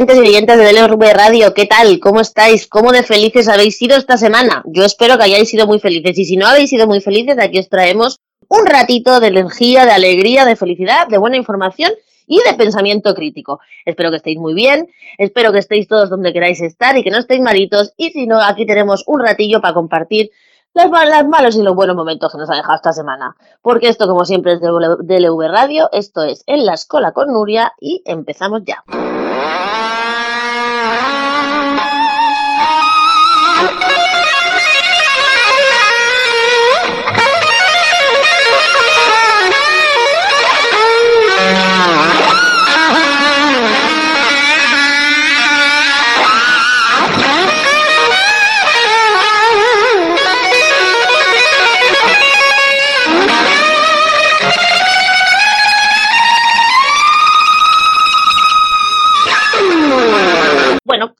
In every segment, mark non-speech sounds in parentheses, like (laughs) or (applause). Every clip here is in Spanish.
Oyentes y oyentes de DLV Radio, ¿qué tal? ¿Cómo estáis? ¿Cómo de felices habéis sido esta semana? Yo espero que hayáis sido muy felices y si no habéis sido muy felices, aquí os traemos un ratito de energía, de alegría, de felicidad, de buena información y de pensamiento crítico. Espero que estéis muy bien, espero que estéis todos donde queráis estar y que no estéis malitos y si no, aquí tenemos un ratillo para compartir los, malos y los buenos momentos que nos ha dejado esta semana. Porque esto, como siempre, es de DLV Radio, esto es En la Escola con Nuria y empezamos ya.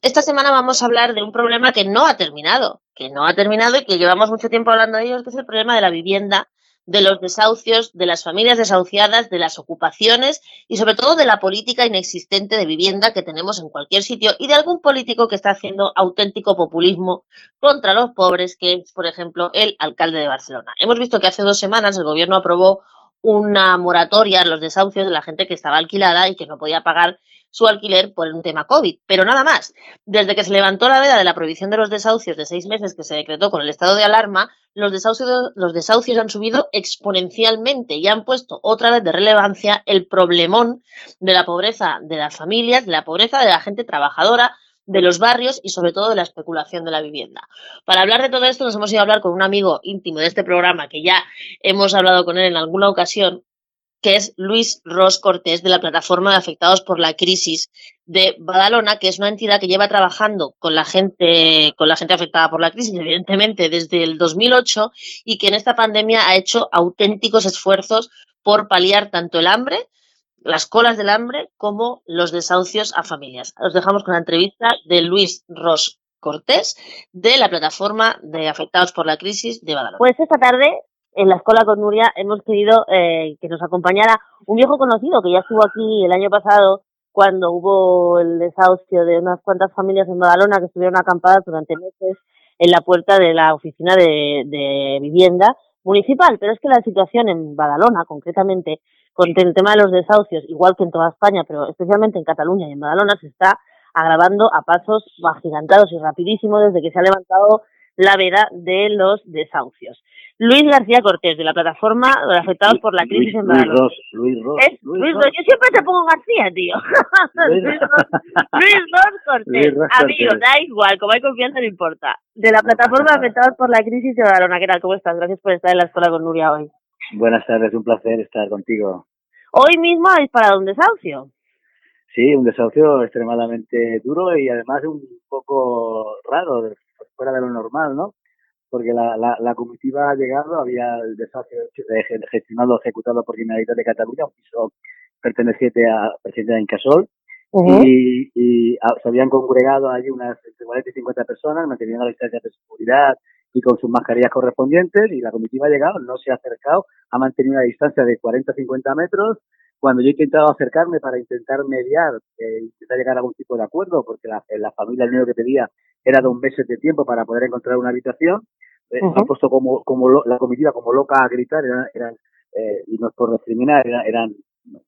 Esta semana vamos a hablar de un problema que no ha terminado, que no ha terminado y que llevamos mucho tiempo hablando de ello, que es el problema de la vivienda, de los desahucios, de las familias desahuciadas, de las ocupaciones y sobre todo de la política inexistente de vivienda que tenemos en cualquier sitio y de algún político que está haciendo auténtico populismo contra los pobres, que es, por ejemplo, el alcalde de Barcelona. Hemos visto que hace dos semanas el gobierno aprobó una moratoria a los desahucios de la gente que estaba alquilada y que no podía pagar su alquiler por un tema COVID, pero nada más. Desde que se levantó la veda de la prohibición de los desahucios de seis meses que se decretó con el estado de alarma, los desahucios, los desahucios han subido exponencialmente y han puesto otra vez de relevancia el problemón de la pobreza de las familias, de la pobreza de la gente trabajadora, de los barrios y sobre todo de la especulación de la vivienda. Para hablar de todo esto nos hemos ido a hablar con un amigo íntimo de este programa que ya hemos hablado con él en alguna ocasión, que es Luis Ros Cortés de la plataforma de afectados por la crisis de Badalona, que es una entidad que lleva trabajando con la gente, con la gente afectada por la crisis, evidentemente, desde el 2008 y que en esta pandemia ha hecho auténticos esfuerzos por paliar tanto el hambre, las colas del hambre, como los desahucios a familias. Os dejamos con la entrevista de Luis Ros Cortés de la plataforma de afectados por la crisis de Badalona. Pues esta tarde en la escuela con Nuria hemos querido eh, que nos acompañara un viejo conocido que ya estuvo aquí el año pasado cuando hubo el desahucio de unas cuantas familias en Badalona que estuvieron acampadas durante meses en la puerta de la oficina de, de vivienda municipal. Pero es que la situación en Badalona, concretamente, con el tema de los desahucios, igual que en toda España, pero especialmente en Cataluña y en Badalona, se está agravando a pasos agigantados y rapidísimos desde que se ha levantado la veda de los desahucios. Luis García Cortés, de la plataforma de afectados por la crisis en Badalona. Luis Ros, Luis Ros. Luis, Ros. Yo siempre te pongo García, tío. (laughs) Luis, Ros, Cortés. Amigo, da igual, como hay confianza no importa. De la plataforma de afectados por la crisis de Badalona. ¿Qué tal? ¿Cómo estás? Gracias por estar en la escuela con Nuria hoy. Buenas tardes, un placer estar contigo. Hoy mismo habéis parado un desahucio. Sí, un desahucio extremadamente duro y además un poco raro, fuera de lo normal, ¿no? porque la, la, la, comitiva ha llegado, había el desastre gestionado, ejecutado por Generalitat de Cataluña, un piso perteneciente a presidente de Incasol, y, y se habían congregado allí unas entre 40 y 50 personas, manteniendo la distancia de seguridad y con sus mascarillas correspondientes, y la comitiva ha llegado, no se ha acercado, ha mantenido una distancia de 40 o 50 metros, cuando yo he intentado acercarme para intentar mediar, eh, intentar llegar a algún tipo de acuerdo, porque la, la familia el único que pedía era dos meses de tiempo para poder encontrar una habitación, eh, han puesto como, como la comitiva como loca a gritar, eran, eran eh, y no es por discriminar, eran, eran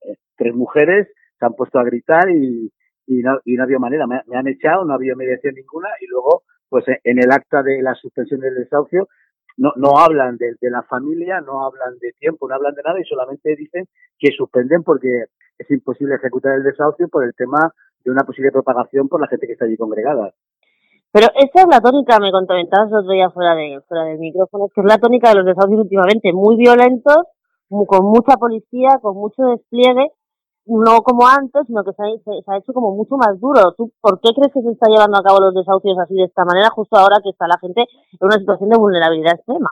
eh, tres mujeres, se han puesto a gritar y, y, no, y no había manera, me, me han echado, no había mediación ninguna y luego, pues en el acta de la suspensión del desahucio, no, no hablan de, la familia, no hablan de tiempo, no hablan de nada y solamente dicen que suspenden porque es imposible ejecutar el desahucio por el tema de una posible propagación por la gente que está allí congregada. Pero esa es la tónica, me comentabas el otro día fuera, de, fuera del micrófono, que es la tónica de los desahucios últimamente, muy violentos, con mucha policía, con mucho despliegue, no como antes, sino que se ha, hecho como mucho más duro. ¿Tú por qué crees que se está llevando a cabo los desahucios así de esta manera, justo ahora que está la gente en una situación de vulnerabilidad extrema?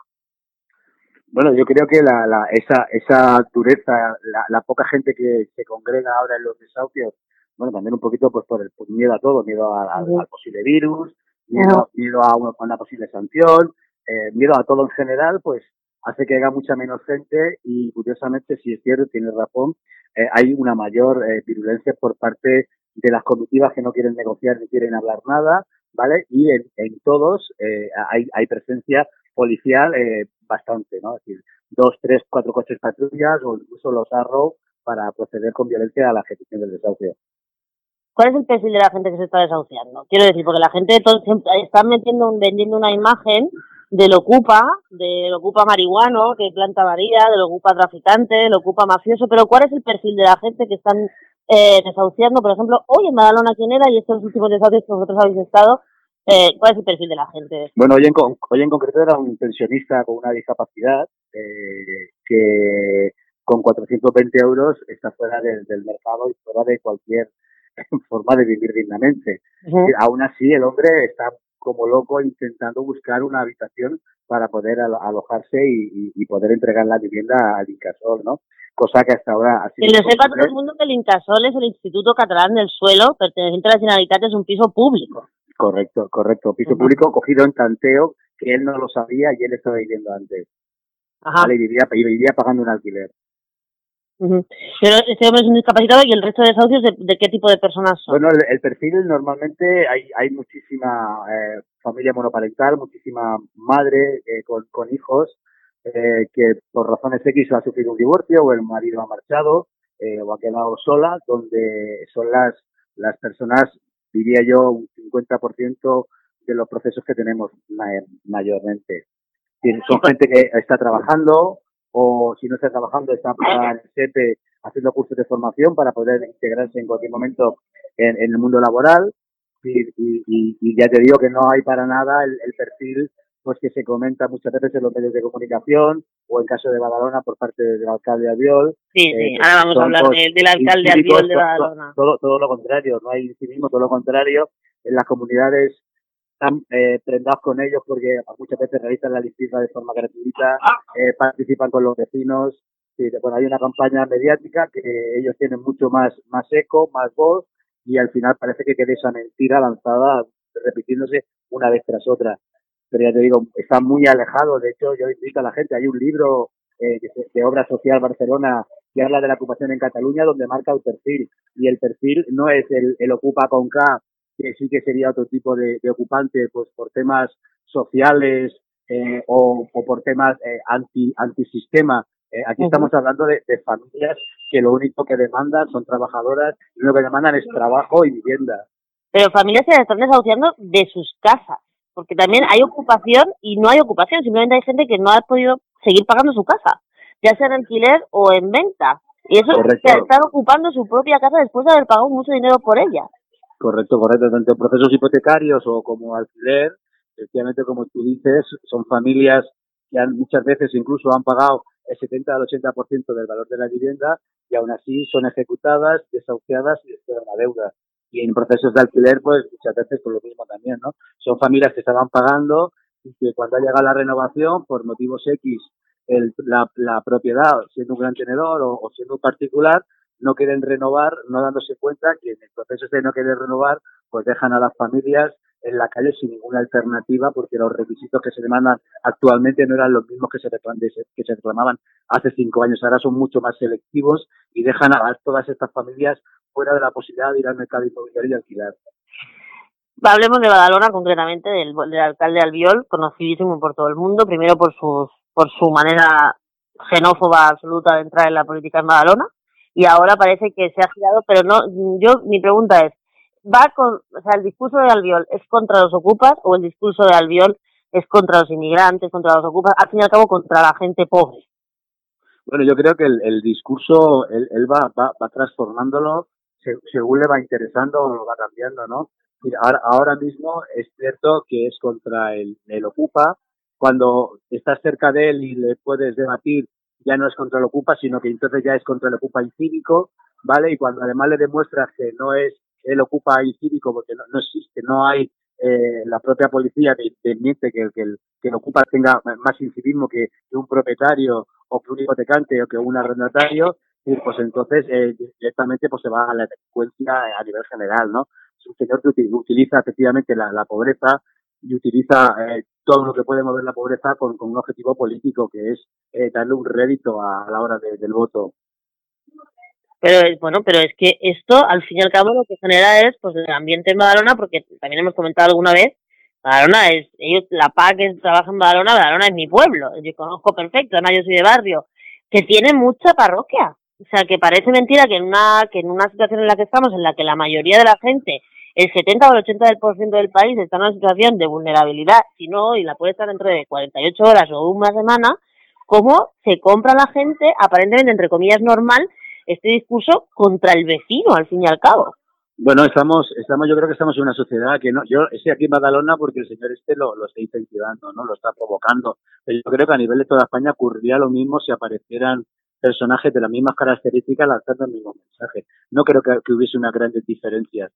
Bueno, yo creo que la, la, esa, esa dureza, la, la poca gente que se congrega ahora en los desahucios, bueno, también un poquito pues por el miedo a todo, miedo al posible virus, miedo, miedo a, una, posible sanción, eh, miedo a todo en general, pues hace que haya mucha menos gente y curiosamente, si es cierto, tiene razón, eh, hay una mayor eh, virulencia por parte de las comitivas que no quieren negociar ni quieren hablar nada, ¿vale? Y en, todos eh, hay, presencia policial eh, bastante, ¿no? Es decir, dos, tres, cuatro coches patrullas o incluso los arrow para proceder con violencia a la ejecución del desahucio. ¿Cuál es el perfil de la gente que se está desahuciando? Quiero decir, porque la gente todo, está metiendo, vendiendo una imagen del ocupa, del ocupa marihuano, que planta varilla, del ocupa traficante, del ocupa mafioso, pero ¿cuál es el perfil de la gente que están eh, desahuciando? Por ejemplo, hoy en Badalona, ¿quién era? Y estos últimos desahucios que vosotros habéis estado, eh, ¿cuál es el perfil de la gente? Bueno, hoy en, hoy en concreto era un pensionista con una discapacidad eh, que con 420 euros está fuera del, mercado y fuera de cualquier (laughs) forma de vivir dignamente. Aún así, el hombre está como loco intentando buscar una habitación para poder alojarse y, poder entregar la vivienda al Incasol, ¿no? Cosa que hasta ahora ha sido... Que lo sepa todo el mundo que el Incasol es el Instituto Catalán del Suelo, perteneciente a la Generalitat, es un piso público. Correcto, correcto. Piso público cogido en tanteo, que él no lo sabía y él estaba viviendo antes. Ajá. y, vivía, y vivía pagando un alquiler. Pero este hombre es un discapacitado y el resto de desahucios, ¿de, qué tipo de personas son? Bueno, el, perfil normalmente hay, hay muchísima eh, familia monoparental, muchísima madre eh, con, con, hijos eh, que por razones X ha sufrido un divorcio o el marido ha marchado o ha quedado sola, donde son las, las personas, diría yo, un 50% de los procesos que tenemos mayormente. Son gente que está trabajando, o si no está trabajando está en el SEPE haciendo cursos de formación para poder integrarse en cualquier momento en, el mundo laboral y, y, ya te digo que no hay para nada el, perfil pues que se comenta muchas veces en los medios de comunicación o en caso de Badalona por parte del alcalde Albiol. Sí, sí, eh, ahora vamos a hablar del alcalde Albiol de Badalona. Todo, todo, lo contrario, no hay civismo, todo lo contrario. En las comunidades están eh, prendados con ellos porque muchas veces realizan la limpieza de forma gratuita, eh, participan con los vecinos. bueno, hay una campaña mediática que ellos tienen mucho más, más eco, más voz y al final parece que queda esa mentira lanzada repitiéndose una vez tras otra. Pero ya te digo, está muy alejado. De hecho, yo invito a la gente, hay un libro eh, de obra social Barcelona que habla de la ocupación en Cataluña donde marca el perfil. Y el perfil no es el, el ocupa con K que sí que sería otro tipo de, ocupante, pues por temas sociales eh, o, por temas eh, anti antisistema. Eh, aquí estamos hablando de, familias que lo único que demandan son trabajadoras y lo que demandan es trabajo y vivienda. Pero familias que se están desahuciando de sus casas, porque también hay ocupación y no hay ocupación, simplemente hay gente que no ha podido seguir pagando su casa, ya sea en alquiler o en venta. Y eso se están ocupando su propia casa después de haber pagado mucho dinero por ella. Correcto, correcto. Tanto procesos hipotecarios o como alquiler, efectivamente, como tú dices, son familias que han, muchas veces incluso han pagado el 70 al 80% del valor de la vivienda y aún así son ejecutadas, desahuciadas y esperan la deuda. Y en procesos de alquiler, pues muchas veces por lo mismo también, ¿no? Son familias que estaban pagando y que cuando ha llegado la renovación, por motivos X, el, la, la, propiedad, siendo un gran tenedor o, o siendo un particular, no quieren renovar, no dándose cuenta que en el proceso de no querer renovar, pues dejan a las familias en la calle sin ninguna alternativa porque los requisitos que se demandan actualmente no eran los mismos que se, que se reclamaban hace cinco años. Ahora son mucho más selectivos y dejan a todas estas familias fuera de la posibilidad de ir al mercado inmobiliario y alquilar. Hablemos de Badalona concretamente, del, del alcalde Albiol, conocidísimo por todo el mundo, primero por, sus, por su manera xenófoba absoluta de entrar en la política en Badalona, y ahora parece que se ha girado, pero no, yo, mi pregunta es, ¿va con, o sea, el discurso de Albiol es contra los ocupas o el discurso de Albiol es contra los inmigrantes, contra los ocupas, al fin y al cabo contra la gente pobre? Bueno, yo creo que el, discurso, él, va, va, va, transformándolo según le va interesando o lo va cambiando, ¿no? ahora, ahora mismo es cierto que es contra el, el ocupa, cuando estás cerca de él y le puedes debatir ya no es contra el Ocupa, sino que entonces ya es contra el Ocupa incívico, ¿vale? Y cuando además le demuestras que no es el Ocupa incívico, porque no, existe, no hay eh, la propia policía que permite que, que, el, que el Ocupa tenga más incivismo que, un propietario o que un hipotecante o que un arrendatario, pues entonces eh, directamente pues se va a la delincuencia a nivel general, ¿no? Es un señor que utiliza efectivamente la pobreza y utiliza eh, todo lo que puede mover la pobreza con, un objetivo político que es eh, darle un rédito a, la hora del voto. Pero bueno, pero es que esto al fin y al cabo lo que genera es pues el ambiente en Badalona, porque también hemos comentado alguna vez, Badalona es, ellos, la PA que trabaja en Badalona, Badalona es mi pueblo, yo conozco perfecto, además yo soy de barrio, que tiene mucha parroquia. O sea, que parece mentira que en una, que en una situación en la que estamos, en la que la mayoría de la gente, el 70 o el 80% del país está en una situación de vulnerabilidad, si no, y la puede estar dentro de 48 horas o una semana, cómo se compra la gente, aparentemente, entre comillas, normal, este discurso contra el vecino, al fin y al cabo. Bueno, estamos, estamos, yo creo que estamos en una sociedad que no, yo estoy aquí en Badalona porque el señor este lo, está incentivando, ¿no? Lo está provocando. Pero yo creo que a nivel de toda España ocurriría lo mismo si aparecieran personajes de las mismas características lanzando el mismo mensaje. No creo que, que hubiese una grandes diferencias.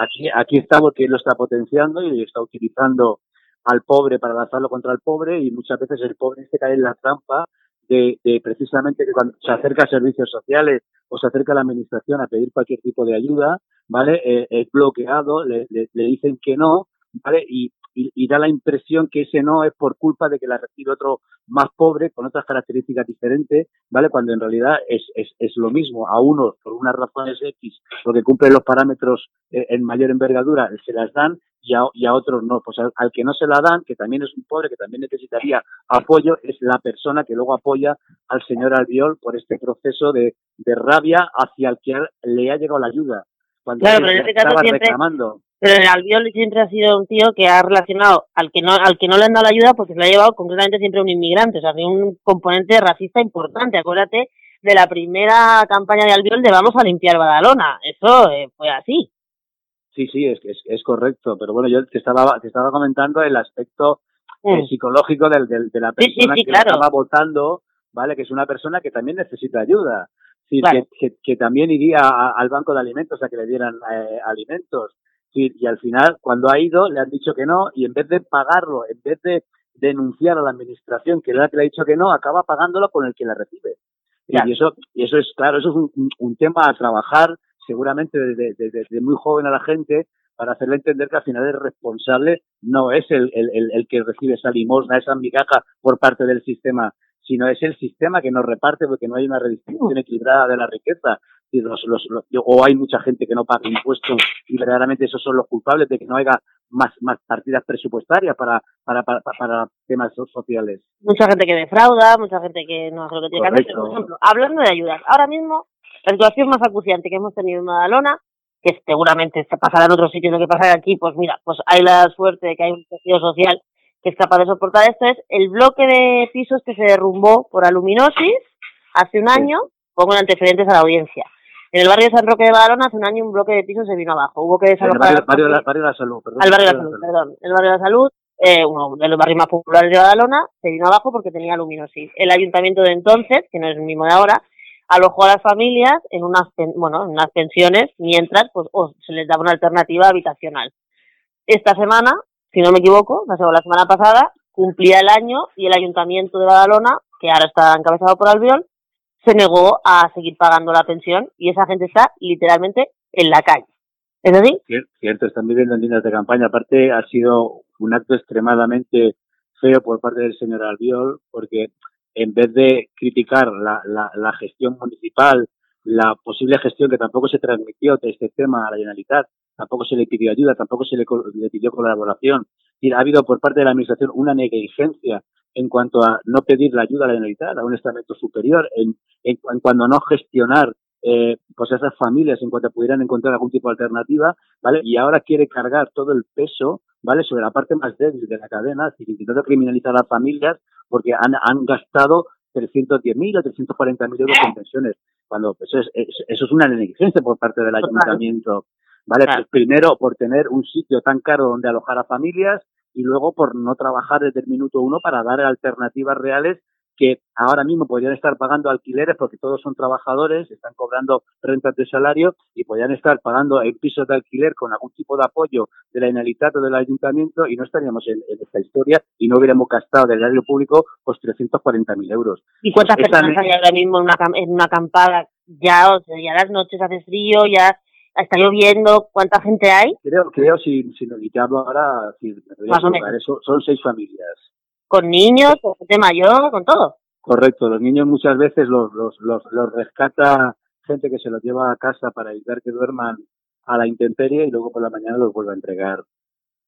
Aquí, aquí está porque él lo está potenciando y está utilizando al pobre para lanzarlo contra el pobre y muchas veces el pobre se cae en la trampa de, precisamente que cuando se acerca a servicios sociales o se acerca a la administración a pedir cualquier tipo de ayuda, ¿vale? Eh, es bloqueado, le, le, dicen que no, ¿vale? Y, y, da la impresión que ese no es por culpa de que la recibe otro más pobre, con otras características diferentes, ¿vale? Cuando en realidad es, es, es lo mismo. A unos, por unas razones X, porque cumplen los parámetros eh, en mayor envergadura, se las dan y a, y a otros no. Pues al, que no se la dan, que también es un pobre, que también necesitaría apoyo, es la persona que luego apoya al señor Albiol por este proceso de, de rabia hacia el que le ha llegado la ayuda. Cuando claro, pero en este caso siempre, reclamando. Pero el Albiol siempre ha sido un tío que ha relacionado al que no al que no le han dado la ayuda porque se lo ha llevado concretamente siempre un inmigrante, o sea, un componente racista importante. Acuérdate de la primera campaña de Albiol de vamos a limpiar Badalona. Eso eh, fue así. Sí, sí, es, es, es correcto. Pero bueno, yo te estaba, te estaba comentando el aspecto eh, mm. psicológico del, del, de la persona que estaba votando, ¿vale? Que es una persona que también necesita ayuda. Sí, que, que, también iría al banco de alimentos a que le dieran eh, alimentos. Sí, y al final, cuando ha ido, le han dicho que no, y en vez de pagarlo, en vez de denunciar a la administración que le ha dicho que no, acaba pagándolo con el que la recibe. Y eso, y eso es, claro, eso es un, un tema a trabajar seguramente desde, desde, muy joven a la gente para hacerle entender que al final el responsable no es el, el, el, que recibe esa limosna, esa migaja por parte del sistema, sino es el sistema que nos reparte porque no hay una redistribución equilibrada de la riqueza. Y los, los, o hay mucha gente que no paga impuestos y verdaderamente esos son los culpables de que no haya más, más partidas presupuestarias para, para, para, para temas sociales. Mucha gente que defrauda, mucha gente que no hace lo que tiene que hacer. Por ejemplo, hablando de ayudas, ahora mismo la situación más acuciante que hemos tenido en Madalona, que seguramente se pasará en otros sitios lo que pasa aquí, pues mira, pues hay la suerte de que hay un tejido social que es capaz de soportar esto, es el bloque de pisos que se derrumbó por aluminosis hace un año, pongo antecedentes a la audiencia. En el barrio de San Roque de Badalona hace un año un bloque de pisos se vino abajo. Hubo que desalojar... El barrio, de, la, Salud, perdón. Al barrio de la Salud, perdón. El barrio de la Salud, eh, uno de los barrios más populares de Badalona, se vino abajo porque tenía aluminosis. El ayuntamiento de entonces, que no es el mismo de ahora, alojó a las familias en unas, bueno, en unas pensiones mientras pues, se les daba una alternativa habitacional. Esta semana, si no me equivoco, la semana pasada, cumplía el año y el ayuntamiento de Badalona, que ahora está encabezado por Albiol, se negó a seguir pagando la pensión y esa gente está literalmente en la calle. ¿Es así? Cierto, están viviendo en líneas de campaña. Aparte, ha sido un acto extremadamente feo por parte del señor Albiol, porque en vez de criticar la, la, la, gestión municipal, la posible gestión que tampoco se transmitió de este tema a la Generalitat, tampoco se le pidió ayuda, tampoco se le, le pidió colaboración. Y ha habido por parte de la Administración una negligencia en cuanto a no pedir la ayuda a la Generalitat, a un estamento superior, en, en, en cuanto a no gestionar eh, pues esas familias en cuanto pudieran encontrar algún tipo de alternativa, ¿vale? Y ahora quiere cargar todo el peso, ¿vale? Sobre la parte más débil de la cadena, intentando criminalizar a las familias porque han, han gastado 310.000 o 340.000 euros en pensiones, cuando eso es, eso es una negligencia por parte del ayuntamiento, ¿vale? Pues primero por tener un sitio tan caro donde alojar a familias y luego por no trabajar desde el minuto uno para dar alternativas reales que ahora mismo podrían estar pagando alquileres porque todos son trabajadores, están cobrando rentas de salario y podrían estar pagando el pisos de alquiler con algún tipo de apoyo de la Generalitat o del Ayuntamiento y no estaríamos en, esta historia y no hubiéramos gastado del erario público pues 340.000 euros. ¿Y cuántas personas hay ahora mismo en una, en una acampada? Ya, o sea, ya las noches hace frío, ya está lloviendo, ¿cuánta gente hay? Creo, creo si, si, hablo ahora, si Más o menos. son seis familias con niños, con gente mayor, con todo. Correcto, los niños muchas veces los, los, los, los rescata gente que se los lleva a casa para evitar que duerman a la intemperie y luego por la mañana los vuelve a entregar.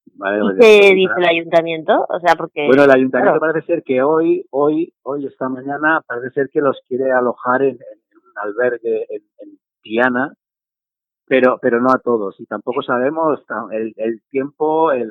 ¿Y qué dice el ayuntamiento? O sea, porque bueno, el ayuntamiento parece ser que hoy, hoy, hoy esta mañana parece ser que los quiere alojar en, un albergue en, en Tiana, pero pero no a todos y tampoco sabemos el, el tiempo, el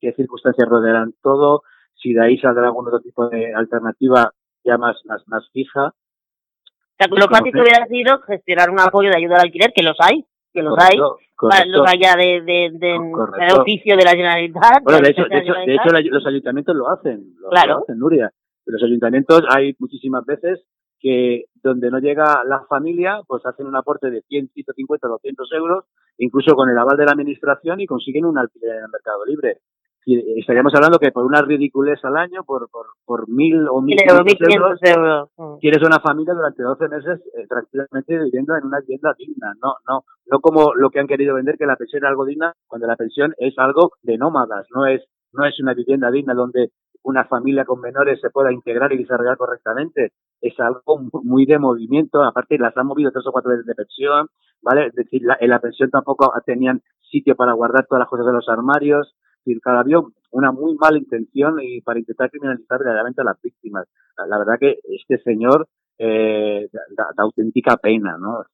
qué circunstancias rodearán todo, si de ahí saldrá algún otro tipo de alternativa ya más más más fija. O sea, lo fácil que hubiera sido gestionar un apoyo de ayuda al alquiler, que los hay, que los hay, los haya de, de, de, oficio de la Generalitat. Bueno, de hecho, de hecho, de hecho, los ayuntamientos lo hacen, lo, claro. hacen, Nuria. Los ayuntamientos hay muchísimas veces que donde no llega la familia, pues hacen un aporte de 100, 150, 200 euros, incluso con el aval de la administración y consiguen un alquiler en el mercado libre estaríamos hablando que por una ridiculez al año, por, por, por mil o mil euros, euros, mm. tienes una familia durante 12 meses eh, tranquilamente viviendo en una vivienda digna. No, no, no como lo que han querido vender, que la pensión es algo digna, cuando la pensión es algo de nómadas, no es, no es una vivienda digna donde una familia con menores se pueda integrar y desarrollar correctamente. Es algo muy de movimiento, aparte las han movido tres o cuatro veces de pensión, ¿vale? Es decir, en la pensión tampoco tenían sitio para guardar todas las cosas de los armarios, decir, había una muy mala intención y para intentar criminalizar verdaderamente a las víctimas. La, verdad que este señor eh, da, auténtica pena, ¿no?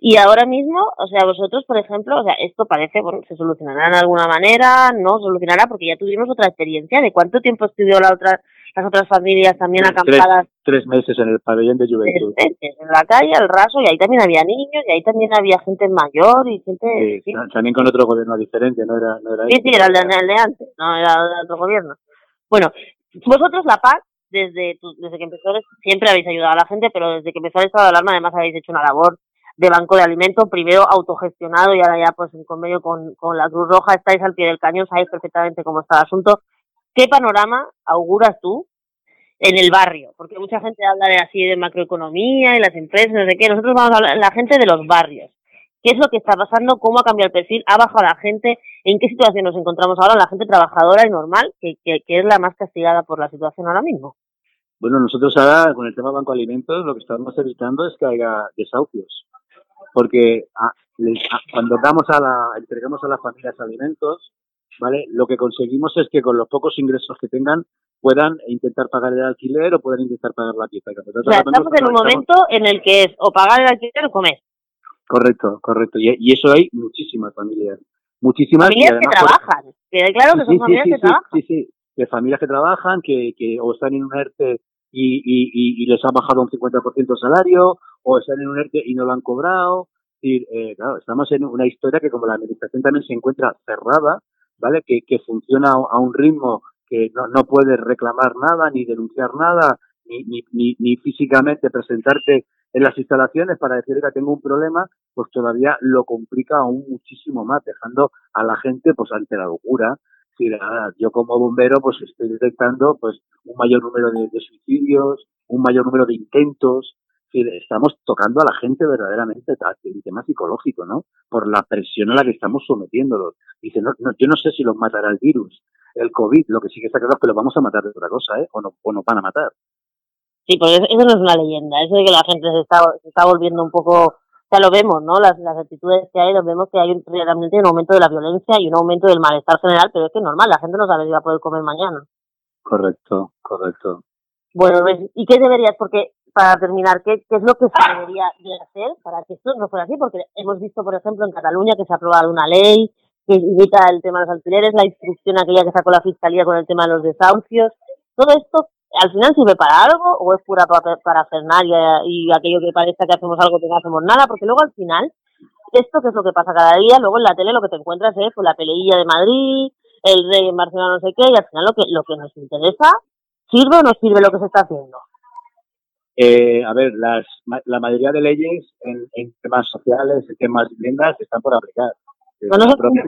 Y ahora mismo, o sea, vosotros, por ejemplo, o sea, esto parece, bueno, se solucionará de alguna manera, no solucionará porque ya tuvimos otra experiencia de cuánto tiempo estudió la otra las otras familias también acampadas. Tres, meses en el pabellón de juventud. en la calle, al raso, y ahí también había niños, y ahí también había gente mayor y gente... Sí, también con otro gobierno diferente, no era, no era Sí, sí, era el de, el de, antes, no era de otro gobierno. Bueno, vosotros la paz, desde, desde que empezó, siempre habéis ayudado a la gente, pero desde que empezó el estado de alarma además habéis hecho una labor de banco de alimentos, primero autogestionado y ahora ya pues en convenio con, con la Cruz Roja, estáis al pie del cañón, sabéis perfectamente cómo está el asunto. ¿Qué panorama auguras tú en el barrio? Porque mucha gente habla de así de macroeconomía y las empresas, no sé qué. Nosotros vamos a hablar la gente de los barrios. ¿Qué es lo que está pasando? ¿Cómo ha cambiado el perfil? ¿Ha bajado la gente? ¿En qué situación nos encontramos ahora? La gente trabajadora y normal, que, que, es la más castigada por la situación ahora mismo. Bueno, nosotros ahora con el tema Banco Alimentos lo que estamos evitando es que haya desahucios. Porque ah, ah, cuando damos a la, entregamos a las familias alimentos, ¿vale? Lo que conseguimos es que con los pocos ingresos que tengan puedan intentar pagar el alquiler o puedan intentar pagar la pieza. O sea, estamos en un momento en el que es o pagar el alquiler o comer. Correcto, correcto. Y, eso hay muchísimas familias. Muchísimas. Familias que trabajan. Que claro que son familias que trabajan. Sí, sí, de familias que trabajan, que, que o están en un ERTE y, y, y, les ha bajado un 50% el salario, o están en un ERTE y no lo han cobrado. Y, eh, claro, estamos en una historia que como la administración también se encuentra cerrada, ¿vale? Que, que funciona a un ritmo que no, no puedes reclamar nada, ni denunciar nada, ni, ni, ni, físicamente presentarte en las instalaciones para decir que tengo un problema, pues todavía lo complica aún muchísimo más, dejando a la gente pues ante la locura. Si yo como bombero pues estoy detectando pues un mayor número de, de suicidios, un mayor número de intentos, estamos tocando a la gente verdaderamente en tema psicológico, ¿no? Por la presión a la que estamos sometiéndolos. Dice, no, no, yo no sé si los matará el virus, el COVID, lo que sí que está claro es que los vamos a matar de otra cosa, ¿eh? O no, o no van a matar. Sí, pues eso no es una leyenda, eso de que la gente se está, se está volviendo un poco, ya lo vemos, ¿no? Las, las actitudes que hay, lo vemos que hay realmente un aumento de la violencia y un aumento del malestar general, pero es que es normal, la gente no sabe si va a poder comer mañana. Correcto, correcto. Bueno, ¿y qué deberías? Porque para terminar, ¿qué, ¿qué, es lo que se debería de hacer para que esto no fuera así? Porque hemos visto, por ejemplo, en Cataluña que se ha aprobado una ley que limita el tema de los alquileres, la instrucción aquella que sacó la Fiscalía con el tema de los desahucios. ¿Todo esto al final sirve para algo o es pura para y, y aquello que parece que hacemos algo que no hacemos nada? Porque luego al final, esto que es lo que pasa cada día, luego en la tele lo que te encuentras es pues, la peleilla de Madrid, el rey en Barcelona no sé qué, y al final lo que, lo que nos interesa, ¿sirve o no sirve lo que se está haciendo? Eh, a ver, las, la mayoría de leyes en, en, temas sociales, en temas viviendas, están por aplicar. Desde, la propia,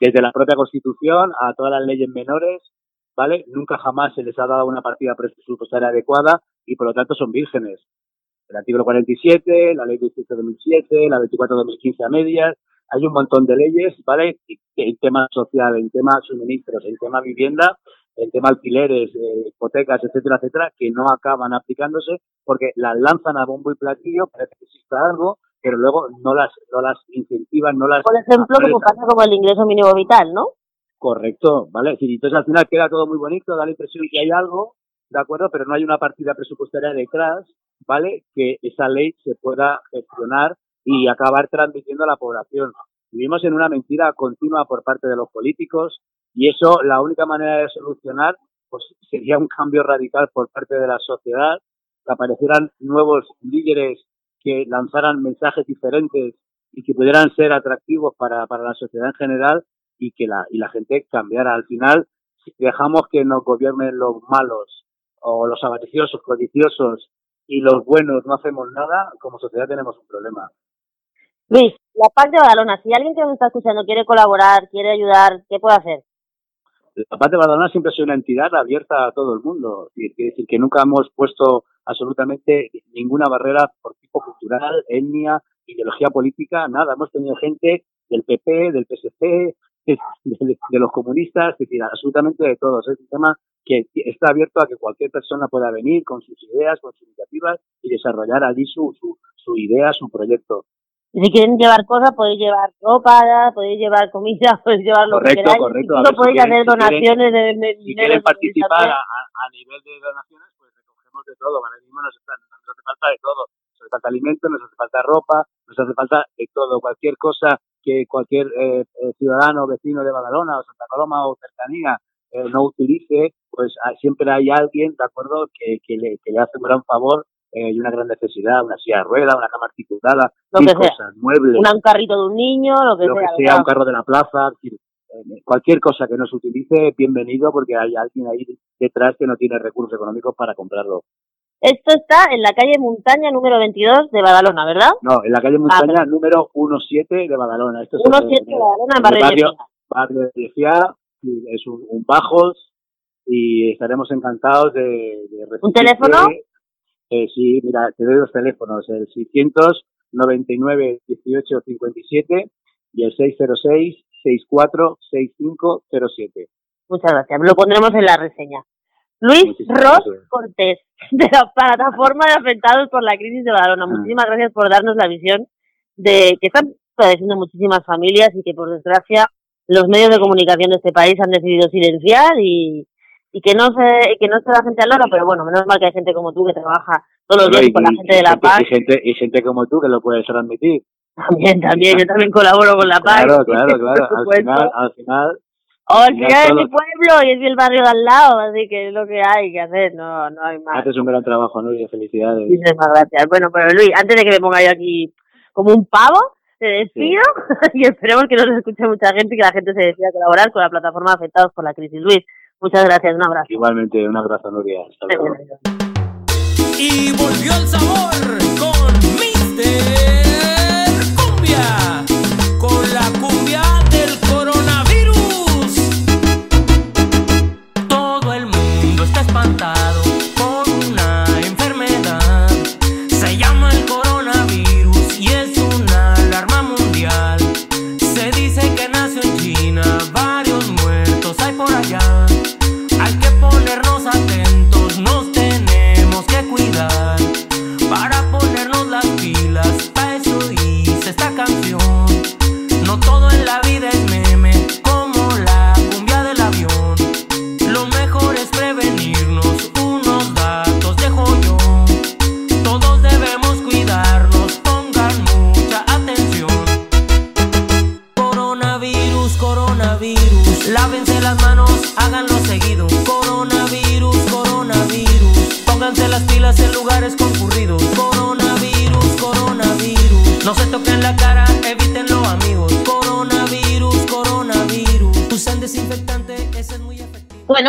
desde la propia Constitución a todas las leyes menores, ¿vale? Nunca jamás se les ha dado una partida presupuestaria adecuada y por lo tanto son vírgenes. El artículo 47, la ley 18 2007, la 24 2015 a medias, hay un montón de leyes, ¿vale? En tema social, en tema suministros, en tema vivienda, el tema alquileres, eh, hipotecas, etcétera, etcétera, que no acaban aplicándose porque las lanzan a bombo y platillo, parece que exista algo, pero luego no las, no las incentivan, no las... Por ejemplo, como pasa como el ingreso mínimo vital, ¿no? Correcto, ¿vale? Es entonces al final queda todo muy bonito, da la impresión que hay algo, ¿de acuerdo? Pero no hay una partida presupuestaria detrás, ¿vale? Que esa ley se pueda gestionar y acabar transmitiendo a la población. Vivimos en una mentira continua por parte de los políticos y eso, la única manera de solucionar, pues sería un cambio radical por parte de la sociedad, que aparecieran nuevos líderes que lanzaran mensajes diferentes y que pudieran ser atractivos para, para la sociedad en general y que la, y la gente cambiara. Al final, si dejamos que nos gobiernen los malos o los avariciosos, codiciosos y los buenos no hacemos nada, como sociedad tenemos un problema. Luis, la PAC de Badalona, si alguien que nos está escuchando quiere colaborar, quiere ayudar, ¿qué puede hacer? La PAC de Badalona siempre ha sido una entidad abierta a todo el mundo. Es decir, que nunca hemos puesto absolutamente ninguna barrera por tipo cultural, etnia, ideología política, nada. Hemos tenido gente del PP, del PSC, de, los comunistas, es decir, absolutamente de todos. Es un tema que está abierto a que cualquier persona pueda venir con sus ideas, con sus iniciativas y desarrollar allí su, su, su idea, su proyecto. Si quieren llevar cosas, podéis llevar ropa, podéis llevar comida, (laughs) podéis llevar lo que queráis. Correcto, podéis hacer donaciones de, de, Si quieren participar a, a, nivel de donaciones, pues recogemos de todo. Ahora mismo nos, nos hace falta de todo. Nos hace falta alimento, nos hace falta ropa, nos hace falta de todo. Cualquier cosa que cualquier eh, eh, ciudadano vecino de Badalona o Santa Coloma o cercanía eh, no utilice, pues ah, siempre hay alguien, ¿de acuerdo?, que, que, le, que le hace un gran favor eh, y una gran necesidad, una silla de rueda, una cama articulada, lo que cosas, sea. muebles. un carrito de un niño, lo que lo sea. Que sea un carro de la plaza, cualquier cosa que no se utilice, bienvenido porque hay alguien ahí detrás que no tiene recursos económicos para comprarlo. Esto está en la calle Montaña número 22 de Badalona, ¿verdad? No, en la calle Montaña ah, número 17 de Badalona. Esto 17 de Badalona, en barrio, barrio, barrio de Fiá, es un, un, bajos y estaremos encantados de, de ¿Un teléfono? Eh, sí, mira, te doy los teléfonos, el 699 18 57 y el 606 64 6507. Muchas gracias, lo pondremos en la reseña. Luis Ross Cortés, (laughs) de la plataforma de afectados por la crisis de Badalona. Ah. Muchísimas gracias por darnos la visión de que están padeciendo muchísimas familias y que por desgracia los medios de comunicación de este país han decidido silenciar y, y que no se que no la gente al loro, pero bueno, menos mal que hay gente como tú que trabaja todos los días con la gente de La Paz. Y gente, y gente como tú que lo puedes transmitir. (laughs) También, también, yo también colaboro con La Paz. Claro, claro, (laughs) claro. al final, al final o al final es mi pueblo y es el barrio de al lado, así que es lo que hay que hacer, no, no hay más. Haces un gran trabajo. Y felicidades. Muchísimas gracias. Bueno, pero Luis, antes de que me ponga yo aquí como un pavo, te despido (laughs) y esperemos que nos escuche mucha gente y que la gente se decida colaborar con la plataforma afectados por la crisis. Luis, muchas gracias, un abrazo. Igualmente, un abrazo, Nuria. Hasta luego. Y volvió el sabor con Mister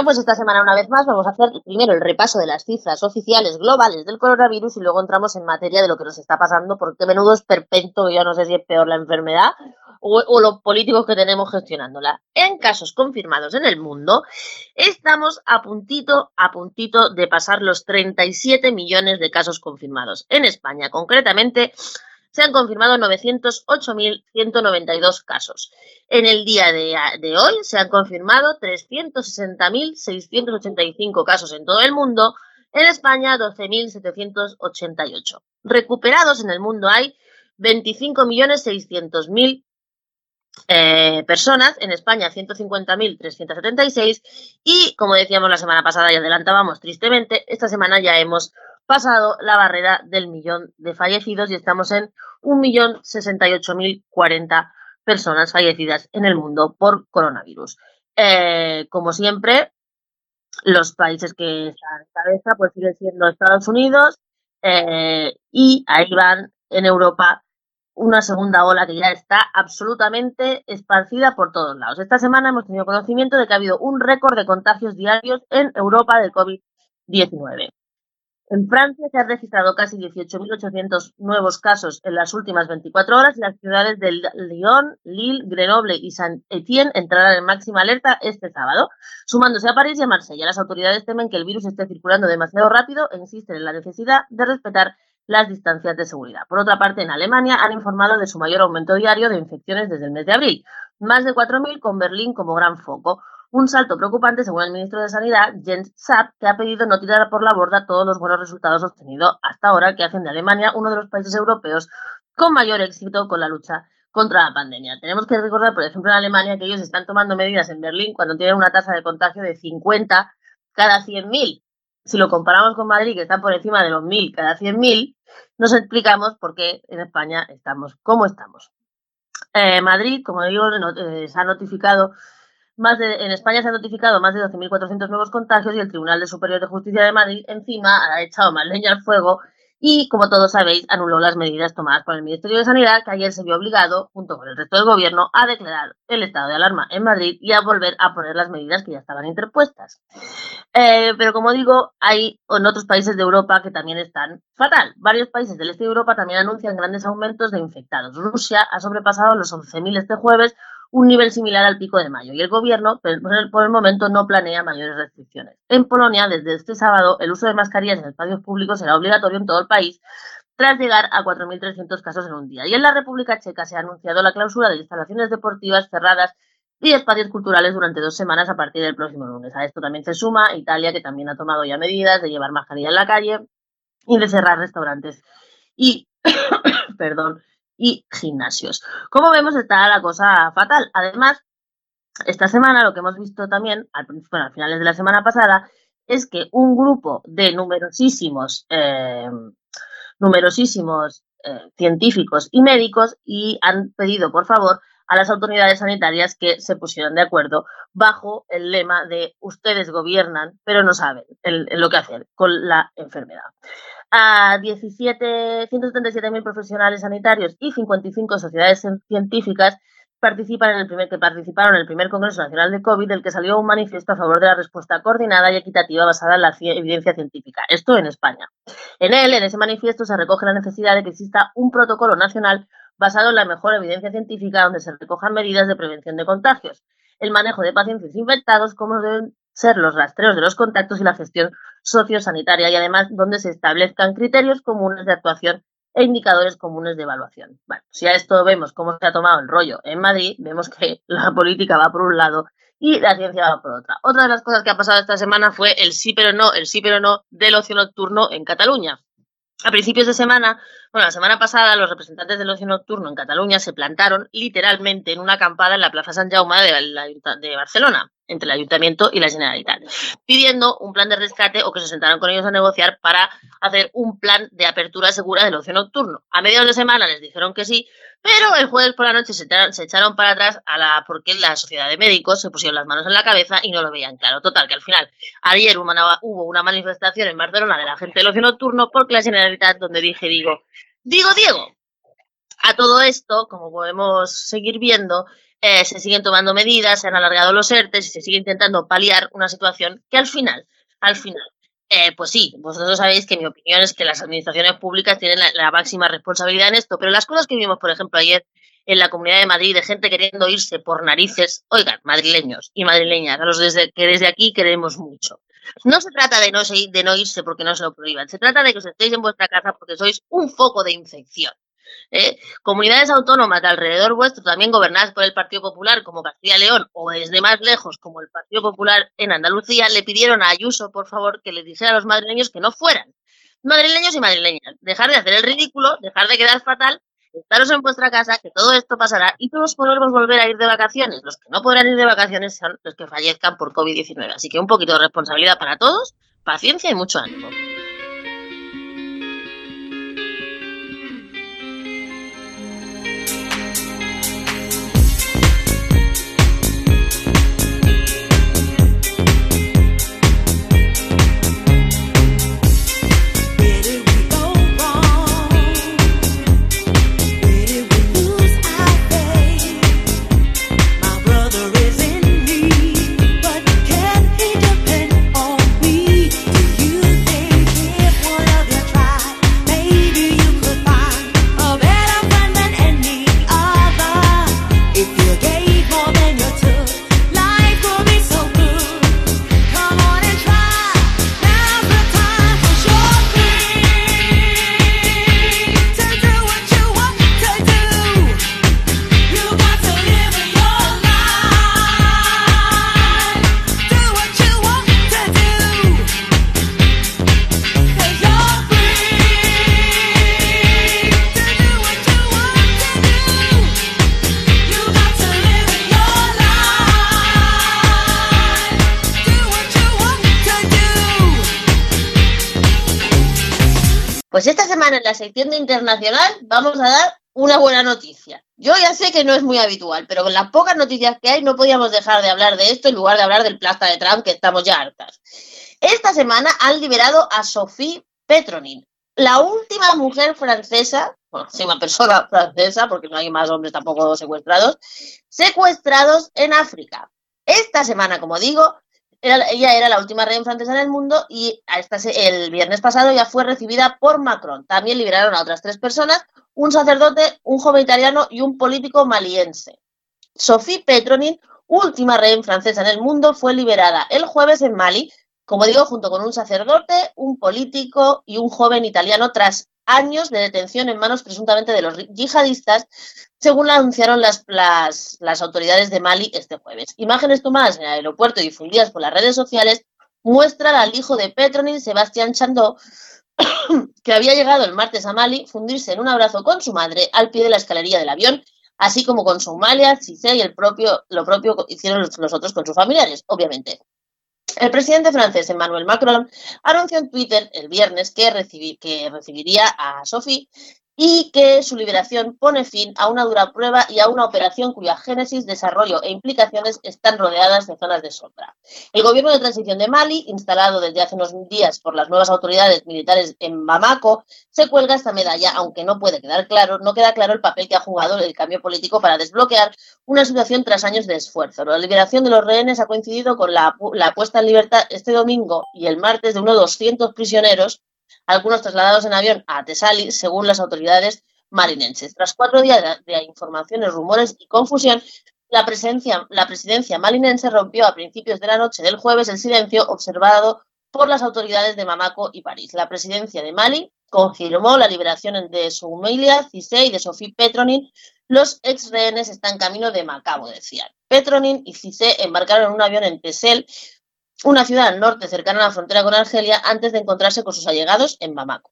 Pues esta semana una vez más vamos a hacer primero el repaso de las cifras oficiales globales del coronavirus y luego entramos en materia de lo que nos está pasando, porque menudo es perpento, yo no sé si es peor la enfermedad o, o, los políticos que tenemos gestionándola. En casos confirmados en el mundo, estamos a puntito, a puntito de pasar los 37 millones de casos confirmados. En España, concretamente, se han confirmado 908.192 casos. En el día de, hoy se han confirmado 360.685 casos en todo el mundo, en España 12.788. Recuperados en el mundo hay 25.600.000 eh, personas, en España 150.376 y como decíamos la semana pasada y adelantábamos tristemente, esta semana ya hemos pasado la barrera del millón de fallecidos y estamos en 1.068.040 personas fallecidas en el mundo por coronavirus. Eh, como siempre, los países que están en cabeza pues siguen siendo Estados Unidos eh, y ahí van en Europa una segunda ola que ya está absolutamente esparcida por todos lados. Esta semana hemos tenido conocimiento de que ha habido un récord de contagios diarios en Europa del COVID-19. En Francia se han registrado casi 18.800 nuevos casos en las últimas 24 horas las ciudades de Lyon, Lille, Grenoble y Saint-Étienne entrarán en máxima alerta este sábado, sumándose a París y a Marsella. Las autoridades temen que el virus esté circulando demasiado rápido e insisten en la necesidad de respetar las distancias de seguridad. Por otra parte, en Alemania han informado de su mayor aumento diario de infecciones desde el mes de abril, más de 4.000 con Berlín como gran foco. Un salto preocupante, según el ministro de Sanidad, Jens Sapp, que ha pedido no tirar por la borda todos los buenos resultados obtenidos hasta ahora, que hacen de Alemania uno de los países europeos con mayor éxito con la lucha contra la pandemia. Tenemos que recordar, por ejemplo, en Alemania que ellos están tomando medidas en Berlín cuando tienen una tasa de contagio de 50 cada 100.000. Si lo comparamos con Madrid, que está por encima de los 1.000 cada 100.000, nos explicamos por qué en España estamos como estamos. Eh, Madrid, como digo, eh, se ha notificado más en España se han notificado más de 12.400 nuevos contagios y el Tribunal de Superior de Justicia de Madrid encima ha echado más leña al fuego y, como todos sabéis, anuló las medidas tomadas por el Ministerio de Sanidad, que ayer se vio obligado, junto con el resto del gobierno, a declarar el estado de alarma en Madrid y a volver a poner las medidas que ya estaban interpuestas. Eh, pero, como digo, hay en otros países de Europa que también están fatal. Varios países del este de Europa también anuncian grandes aumentos de infectados. Rusia ha sobrepasado los 11.000 este jueves, un nivel similar al pico de mayo y el gobierno por el momento no planea mayores restricciones. En Polonia, desde este sábado, el uso de mascarillas en espacios públicos será obligatorio en todo el país tras llegar a 4.300 casos en un día. Y en la República Checa se ha anunciado la clausura de instalaciones deportivas cerradas y espacios culturales durante dos semanas a partir del próximo lunes. A esto también se suma Italia, que también ha tomado ya medidas de llevar mascarilla en la calle y de cerrar restaurantes y, (coughs) perdón, y gimnasios. Como vemos, está la cosa fatal. Además, esta semana lo que hemos visto también, al, bueno, a finales de la semana pasada, es que un grupo de numerosísimos, eh, numerosísimos eh, científicos y médicos y han pedido, por favor, a las autoridades sanitarias que se pusieran de acuerdo bajo el lema de ustedes gobiernan, pero no saben lo que hacer con la enfermedad a 17, 177.000 profesionales sanitarios y 55 sociedades científicas participan en el primer, que participaron en el primer Congreso Nacional de COVID, del que salió un manifiesto a favor de la respuesta coordinada y equitativa basada en la evidencia científica. Esto en España. En él, en ese manifiesto, se recoge la necesidad de que exista un protocolo nacional basado en la mejor evidencia científica donde se recojan medidas de prevención de contagios, el manejo de pacientes infectados, como deben ser los rastreos de los contactos y la gestión sociosanitaria y además donde se establezcan criterios comunes de actuación e indicadores comunes de evaluación. Bueno, si a esto vemos cómo se ha tomado el rollo en Madrid, vemos que (laughs) la política va por un lado y la ciencia va por otra. Otra de las cosas que ha pasado esta semana fue el sí pero no, el sí pero no del ocio nocturno en Cataluña. A principios de semana, bueno, la semana pasada, los representantes del ocio nocturno en Cataluña se plantaron literalmente en una acampada en la Plaza San Jaume de Barcelona entre el ayuntamiento y la Generalitat, pidiendo un plan de rescate o que se sentaran con ellos a negociar para hacer un plan de apertura segura del ocio nocturno. A mediados de semana les dijeron que sí, pero el jueves por la noche se echaron, para atrás a la porque la sociedad de médicos se pusieron las manos en la cabeza y no lo veían claro. Total, que al final ayer hubo una manifestación en Barcelona de la gente del ocio nocturno porque la Generalitat, donde dije, digo, digo, Diego, a todo esto, como podemos seguir viendo, eh, se siguen tomando medidas, se han alargado los ERTES y se sigue intentando paliar una situación que al final, al final, eh, pues sí, vosotros sabéis que mi opinión es que las administraciones públicas tienen la, máxima responsabilidad en esto, pero las cosas que vimos, por ejemplo, ayer en la Comunidad de Madrid, de gente queriendo irse por narices, oigan, madrileños y madrileñas, a los desde, que desde aquí queremos mucho. No se trata de no, de no irse porque no se lo prohíban, se trata de que os estéis en vuestra casa porque sois un foco de infección. ¿Eh? Comunidades autónomas de alrededor vuestro, también gobernadas por el Partido Popular, como Castilla y León, o desde más lejos, como el Partido Popular en Andalucía, le pidieron a Ayuso, por favor, que le dijera a los madrileños que no fueran. Madrileños y madrileñas, dejar de hacer el ridículo, dejar de quedar fatal, estaros en vuestra casa, que todo esto pasará y todos podremos volver a ir de vacaciones. Los que no podrán ir de vacaciones son los que fallezcan por COVID-19. Así que un poquito de responsabilidad para todos, paciencia y mucho ánimo. Sección de internacional vamos a dar una buena noticia. Yo ya sé que no es muy habitual, pero con las pocas noticias que hay no podíamos dejar de hablar de esto en lugar de hablar del plasta de Trump, que estamos ya hartas. Esta semana han liberado a Sophie Petronin, la última mujer francesa, bueno, última persona (laughs) francesa, porque no hay más hombres tampoco secuestrados, secuestrados en África. Esta semana, como digo, ella era la última reina francesa en el mundo y el viernes pasado ya fue recibida por Macron. También liberaron a otras tres personas, un sacerdote, un joven italiano y un político maliense. Sophie Petronin, última reina francesa en el mundo, fue liberada el jueves en Mali, como digo, junto con un sacerdote, un político y un joven italiano tras años de detención en manos presuntamente de los yihadistas, según lo anunciaron las, las, autoridades de Mali este jueves. Imágenes tomadas en el aeropuerto y difundidas por las redes sociales muestran al hijo de Petronin, Sebastián Chandó, (coughs) que había llegado el martes a Mali, fundirse en un abrazo con su madre al pie de la escalería del avión, así como con Somalia, Cissé y el propio, lo propio hicieron los otros con sus familiares, obviamente. El presidente francés Emmanuel Macron anunció en Twitter el viernes que, que recibiría a Sophie y que su liberación pone fin a una dura prueba y a una operación cuya génesis, desarrollo e implicaciones están rodeadas de zonas de sombra. El gobierno de transición de Mali, instalado desde hace unos días por las nuevas autoridades militares en Bamako, se cuelga esta medalla, aunque no puede quedar claro, no queda claro el papel que ha jugado el cambio político para desbloquear una situación tras años de esfuerzo. La liberación de los rehenes ha coincidido con la, la puesta en libertad este domingo y el martes de unos 200 prisioneros algunos trasladados en avión a Tesali, según las autoridades marinenses. Tras cuatro días de, informaciones, rumores y confusión, la, presencia, la presidencia malinense rompió a principios de la noche del jueves el silencio observado por las autoridades de Mamaco y París. La presidencia de Mali confirmó la liberación de Soumelia Cissé y de Sophie Petronin. Los ex rehenes están camino de Macabo, decían. Petronin y Cissé embarcaron en un avión en Tesel una ciudad al norte cercana a la frontera con Argelia, antes de encontrarse con sus allegados en Bamako.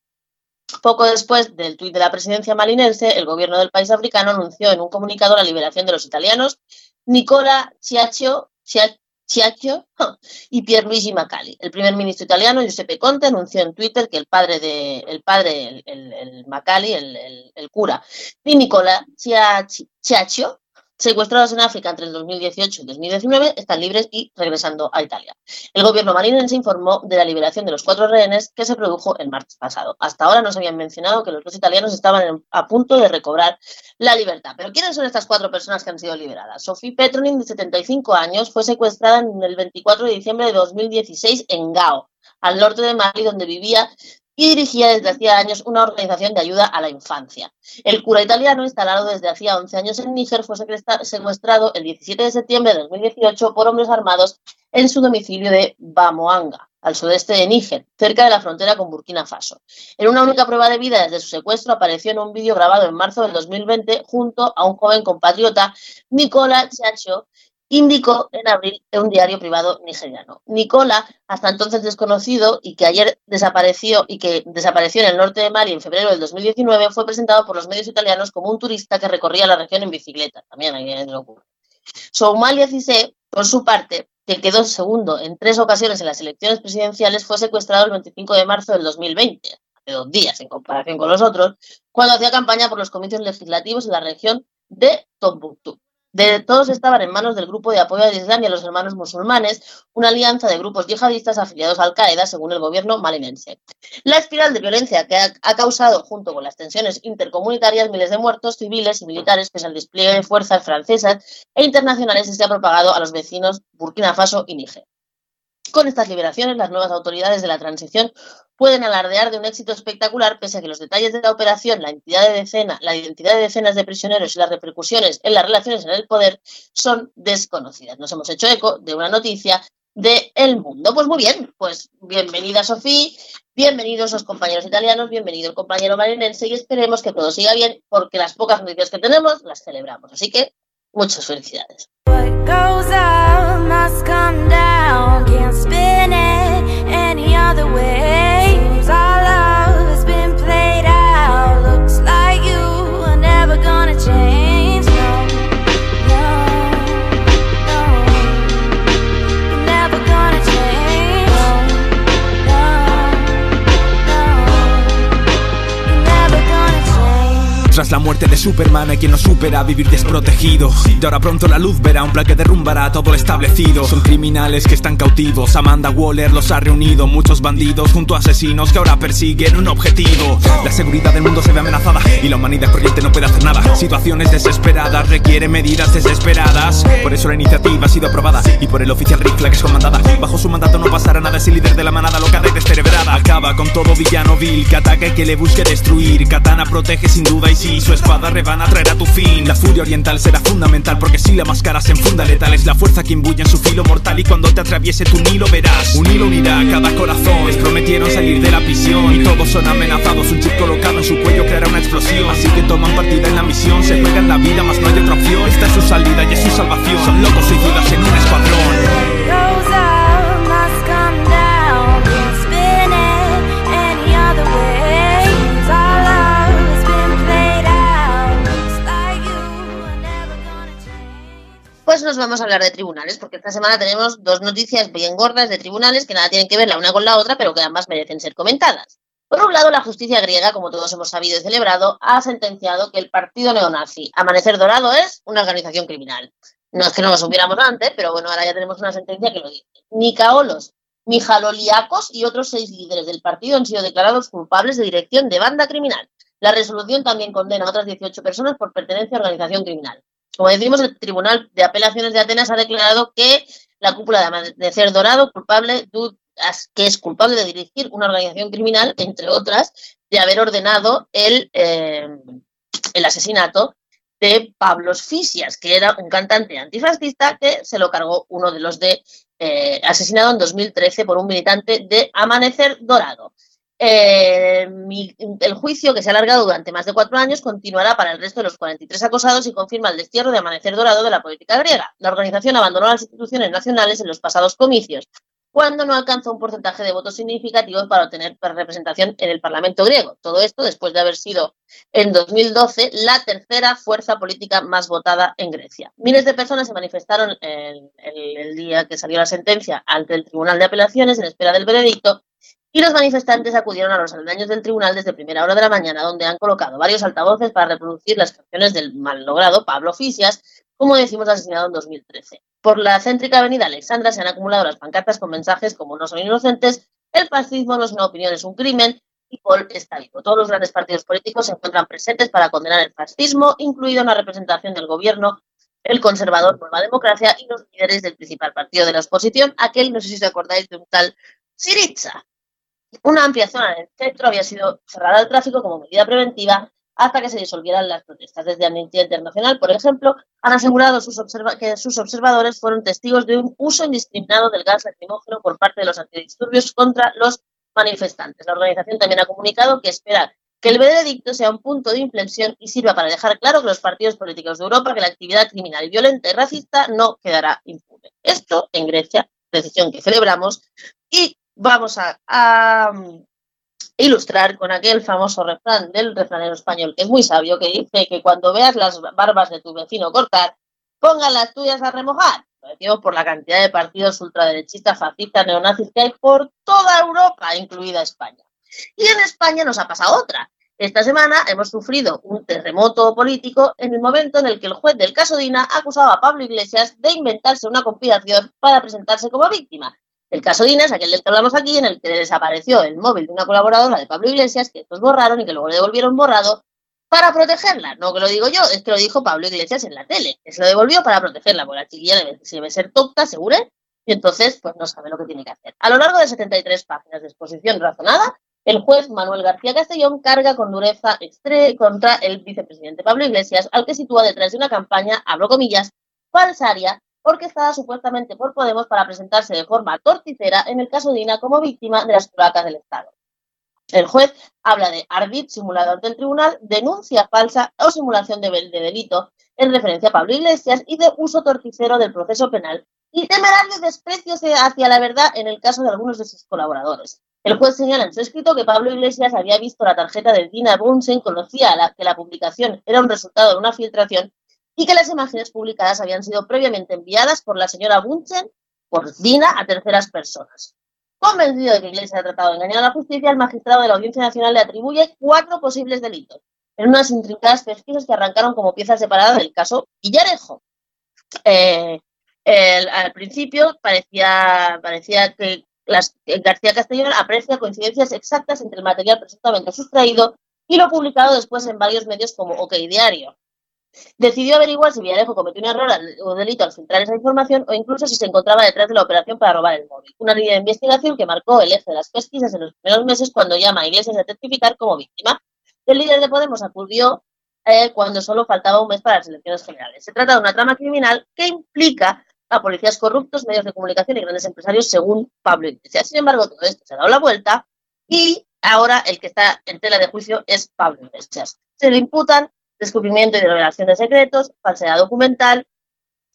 Poco después del tuit de la presidencia malinense, el gobierno del país africano anunció en un comunicado la liberación de los italianos Nicola Ciaccio, (laughs) y Pierluigi Macali. El primer ministro italiano, Giuseppe Conte, anunció en Twitter que el padre de el padre, el, el, Macali, el, cura, y Nicola Ciaccio, secuestrados en África entre el 2018 y 2019 están libres y regresando a Italia. El gobierno marinense informó de la liberación de los cuatro rehenes que se produjo el martes pasado. Hasta ahora no se habían mencionado que los dos italianos estaban a punto de recobrar la libertad. Pero ¿quiénes son estas cuatro personas que han sido liberadas? Sophie Petronin, de 75 años, fue secuestrada en el 24 de diciembre de 2016 en Gao, al norte de Mali, donde vivía y dirigía desde hacía años una organización de ayuda a la infancia. El cura italiano, instalado desde hacía 11 años en Níger, fue secuestrado el 17 de septiembre de 2018 por hombres armados en su domicilio de Bamoanga. al sudeste de Níger, cerca de la frontera con Burkina Faso. En una única prueba de vida desde su secuestro apareció en un vídeo grabado en marzo del 2020 junto a un joven compatriota, Nicola Chacho, indicó en abril en un diario privado nigeriano. Nicola, hasta entonces desconocido y que ayer desapareció y que desapareció en el norte de Mali en febrero del 2019, fue presentado por los medios italianos como un turista que recorría la región en bicicleta. También hay en ocurre. Somalia Cissé, por su parte, que quedó segundo en tres ocasiones en las elecciones presidenciales, fue secuestrado el 25 de marzo del 2020, hace dos días en comparación con los otros, cuando hacía campaña por los comicios legislativos en la región de Tombuctú. De todos estaban en manos del grupo de apoyo al Islam y a los hermanos musulmanes, una alianza de grupos yihadistas afiliados a Al-Qaeda, según el gobierno malinense. La espiral de violencia que ha, ha, causado, junto con las tensiones intercomunitarias, miles de muertos civiles y militares, pese al despliegue de fuerzas francesas e internacionales, se ha propagado a los vecinos Burkina Faso y Níger. Con estas liberaciones, las nuevas autoridades de la transición pueden alardear de un éxito espectacular, pese a que los detalles de la operación, la identidad de, decena, la identidad de decenas de prisioneros y las repercusiones en las relaciones en el poder son desconocidas. Nos hemos hecho eco de una noticia de El Mundo. Pues muy bien, pues bienvenida Sofía, bienvenidos los compañeros italianos, bienvenido el compañero marinense y esperemos que todo siga bien porque las pocas noticias que tenemos las celebramos. Así que muchas felicidades. around, can't spin it any other way. Muerte de Superman hay quien no supera vivir desprotegido. Y ahora pronto la luz verá un plan que derrumbará todo lo establecido. Son criminales que están cautivos Amanda Waller los ha reunido Muchos bandidos junto a asesinos que ahora persiguen un objetivo. La seguridad del mundo se ve amenazada Y la humanidad corriente no puede hacer nada. Situaciones desesperadas requieren medidas desesperadas. Por eso la iniciativa ha sido aprobada Y por el oficial Rick que es comandada. Bajo su mandato no pasará nada Es el líder de la manada locada y descerebrada. Acaba con todo villano vil Que ataque que le busque destruir. Katana protege sin duda y si su espada rebana traerá tu fin. La furia oriental será fundamental porque si la máscara se enfunda letal Es la fuerza que imbuye en su filo mortal y cuando te atraviese tu nilo verás. Un hilo unirá cada corazón. Les prometieron salir de la prisión y todos son amenazados. Un chip colocado en su cuello creará una explosión. Así que toman partida en la misión Se juegan la vida más no hay otra opción. Esta es su salida y es su salvación. Son locos suicidas en un escuadrón Nos vamos a hablar de tribunales, porque esta semana tenemos dos noticias bien gordas de tribunales que nada tienen que ver la una con la otra, pero que ambas merecen ser comentadas. Por un lado, la justicia griega, como todos hemos sabido y celebrado, ha sentenciado que el partido neonazi Amanecer Dorado es una organización criminal. No es que no lo supiéramos antes, pero bueno, ahora ya tenemos una sentencia que lo dice. Nicaolos, Mijaloliakos y otros seis líderes del partido han sido declarados culpables de dirección de banda criminal. La resolución también condena a otras 18 personas por pertenencia a organización criminal. Como decimos, el Tribunal de Apelaciones de Atenas ha declarado que la cúpula de Amanecer Dorado, culpable, que es culpable de dirigir una organización criminal, entre otras, de haber ordenado el, eh, el asesinato de Pablos Fisias, que era un cantante antifascista que se lo cargó uno de los de eh, asesinado en 2013 por un militante de Amanecer Dorado. Eh, el juicio, que se ha alargado durante más de cuatro años, continuará para el resto de los 43 acosados y confirma el destierro de amanecer dorado de la política griega. La organización abandonó las instituciones nacionales en los pasados comicios, cuando no alcanzó un porcentaje de votos significativos para obtener representación en el Parlamento griego. Todo esto después de haber sido en 2012 la tercera fuerza política más votada en Grecia. Miles de personas se manifestaron el día que salió la sentencia ante el Tribunal de Apelaciones en espera del veredicto y los manifestantes acudieron a los aldaños del tribunal desde primera hora de la mañana, donde han colocado varios altavoces para reproducir las canciones del mal logrado Pablo Fisias, como decimos, asesinado en 2013. Por la céntrica avenida Alexandra se han acumulado las pancartas con mensajes como no son inocentes, el fascismo no es una opinión, es un crimen, y Paul está vivo. Todos los grandes partidos políticos se encuentran presentes para condenar el fascismo, incluido una representación del gobierno, el conservador Nueva Democracia y los líderes del principal partido de la oposición, aquel, no sé si os acordáis, de un tal Siriza, una amplia zona del centro había sido cerrada al tráfico como medida preventiva hasta que se disolvieran las protestas. Desde Amnistía Internacional, por ejemplo, han asegurado que sus observadores fueron testigos de un uso indiscriminado del gas lacrimógeno por parte de los antidisturbios contra los manifestantes. La organización también ha comunicado que espera que el veredicto sea un punto de inflexión y sirva para dejar claro que los partidos políticos de Europa que la actividad criminal, violenta y racista no quedará impune. Esto en Grecia, decisión que celebramos, y vamos a, ilustrar con aquel famoso refrán del refranero español, que es muy sabio, que dice que cuando veas las barbas de tu vecino cortar, pongan las tuyas a remojar. Lo decimos por la cantidad de partidos ultraderechistas, fascistas, neonazis que hay por toda Europa, incluida España. Y en España nos ha pasado otra. Esta semana hemos sufrido un terremoto político en el momento en el que el juez del caso Dina acusaba a Pablo Iglesias de inventarse una conspiración para presentarse como víctima. El caso Dina es aquel del que hablamos aquí, en el que desapareció el móvil de una colaboradora de Pablo Iglesias, que estos borraron y que luego le devolvieron borrado para protegerla. No que lo digo yo, es que lo dijo Pablo Iglesias en la tele, que se lo devolvió para protegerla, porque la chiquilla debe, debe ser tonta, seguro, y entonces pues no sabe lo que tiene que hacer. A lo largo de 73 páginas de exposición razonada, el juez Manuel García Castellón carga con dureza contra el vicepresidente Pablo Iglesias, al que sitúa detrás de una campaña, abro comillas, falsaria, orquestada supuestamente por Podemos para presentarse de forma torticera en el caso de Ina como víctima de las placas del Estado. El juez habla de ardid simulado ante el tribunal, denuncia falsa o simulación de, de delito en referencia a Pablo Iglesias y de uso torticero del proceso penal y temerario desprecio hacia la verdad en el caso de algunos de sus colaboradores. El juez señala en su escrito que Pablo Iglesias había visto la tarjeta de Dina Bunsen, conocía que la publicación era un resultado de una filtración y que las imágenes publicadas habían sido previamente enviadas por la señora Bunsen, por Dina, a terceras personas. Convencido de que Iglesias ha tratado de engañar a la justicia, el magistrado de la Audiencia Nacional le atribuye cuatro posibles delitos en unas intrincadas pesquisas que arrancaron como piezas separadas del caso Villarejo. Eh, al principio parecía, parecía que García Castellón aprecia coincidencias exactas entre el material presuntamente sustraído y lo publicado después en varios medios como OK Diario. Decidió averiguar si Villarejo cometió un error o delito al filtrar esa información o incluso si se encontraba detrás de la operación para robar el móvil. Una línea de investigación que marcó el eje de las pesquisas en los primeros meses cuando llama a Iglesias a testificar como víctima. El líder de Podemos acudió eh, cuando solo faltaba un mes para las elecciones generales. Se trata de una trama criminal que implica a policías corruptos, medios de comunicación y grandes empresarios, según Pablo Iglesias. Sin embargo, todo esto se ha dado la vuelta y ahora el que está en tela de juicio es Pablo Iglesias. Se le imputan descubrimiento y revelación de secretos, falsedad documental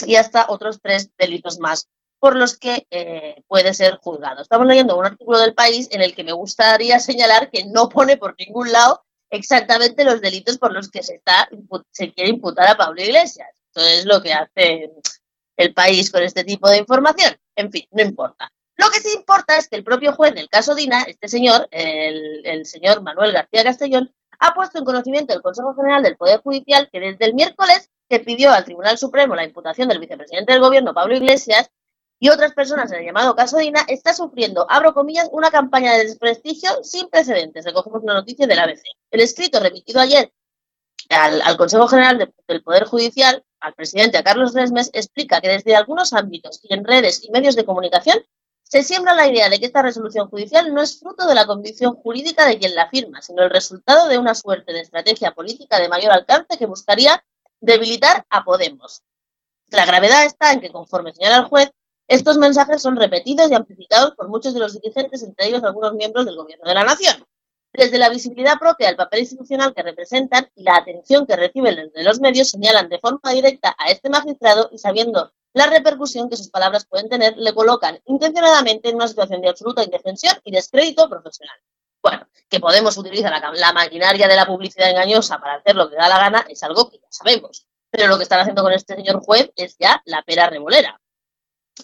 y hasta otros tres delitos más por los que eh, puede ser juzgado. Estamos leyendo un artículo del país en el que me gustaría (laughs) señalar que no pone por ningún lado exactamente los delitos por los que se, está, se quiere imputar a Pablo Iglesias. Eso es lo que hace el país con este tipo de información. En fin, no importa. Lo que sí importa es que el propio juez del caso Dina, este señor, el, señor Manuel García Castellón, ha puesto en conocimiento del Consejo General del Poder Judicial que desde el miércoles que pidió al Tribunal Supremo la imputación del vicepresidente del Gobierno, Pablo Iglesias, y otras personas en el llamado caso Dina, está sufriendo, abro comillas, una campaña de desprestigio sin precedentes. Recogemos una noticia del ABC. El escrito remitido ayer al, Consejo General del Poder Judicial al presidente, Carlos Resmes, explica que desde algunos ámbitos y en redes y medios de comunicación se siembra la idea de que esta resolución judicial no es fruto de la convicción jurídica de quien la firma, sino el resultado de una suerte de estrategia política de mayor alcance que buscaría debilitar a Podemos. La gravedad está en que, conforme señala el juez, estos mensajes son repetidos y amplificados por muchos de los dirigentes, entre ellos algunos miembros del Gobierno de la Nación desde la visibilidad propia del papel institucional que representan y la atención que reciben desde los medios, señalan de forma directa a este magistrado y sabiendo la repercusión que sus palabras pueden tener, le colocan intencionadamente en una situación de absoluta indefensión y descrédito profesional. Bueno, que Podemos utilizar la, maquinaria de la publicidad engañosa para hacer lo que da la gana es algo que ya sabemos. Pero lo que están haciendo con este señor juez es ya la pera revolera.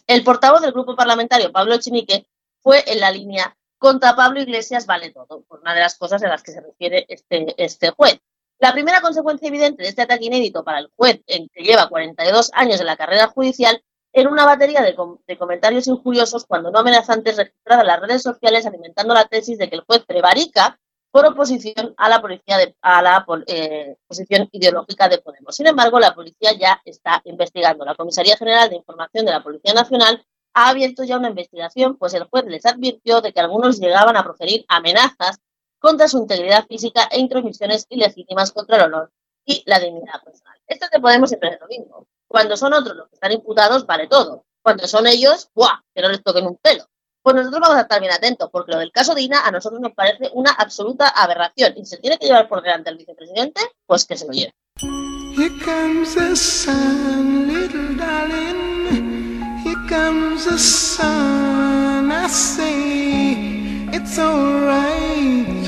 El portavoz del grupo parlamentario, Pablo Echenique, fue en la línea contra Pablo Iglesias vale todo, por una de las cosas a las que se refiere este, este juez. La primera consecuencia evidente de este ataque inédito para el juez, en que lleva 42 años en la carrera judicial, era una batería de, comentarios injuriosos, cuando no amenazantes, registrados en las redes sociales, alimentando la tesis de que el juez prevarica por oposición a la, policía de, a la eh, posición ideológica de Podemos. Sin embargo, la policía ya está investigando. La Comisaría General de Información de la Policía Nacional ha abierto ya una investigación, pues el juez les advirtió de que algunos llegaban a proferir amenazas contra su integridad física e intromisiones ilegítimas contra el honor y la dignidad personal. Esto te Podemos siempre es lo mismo. Cuando son otros los que están imputados, vale todo. Cuando son ellos, ¡buah! Que no les toquen un pelo. Pues nosotros vamos a estar bien atentos, porque lo del caso Dina a nosotros nos parece una absoluta aberración. Y si se tiene que llevar por delante al vicepresidente, pues que se lo lleve. Here comes the sun, little darling. Here comes the sun. I say it's alright.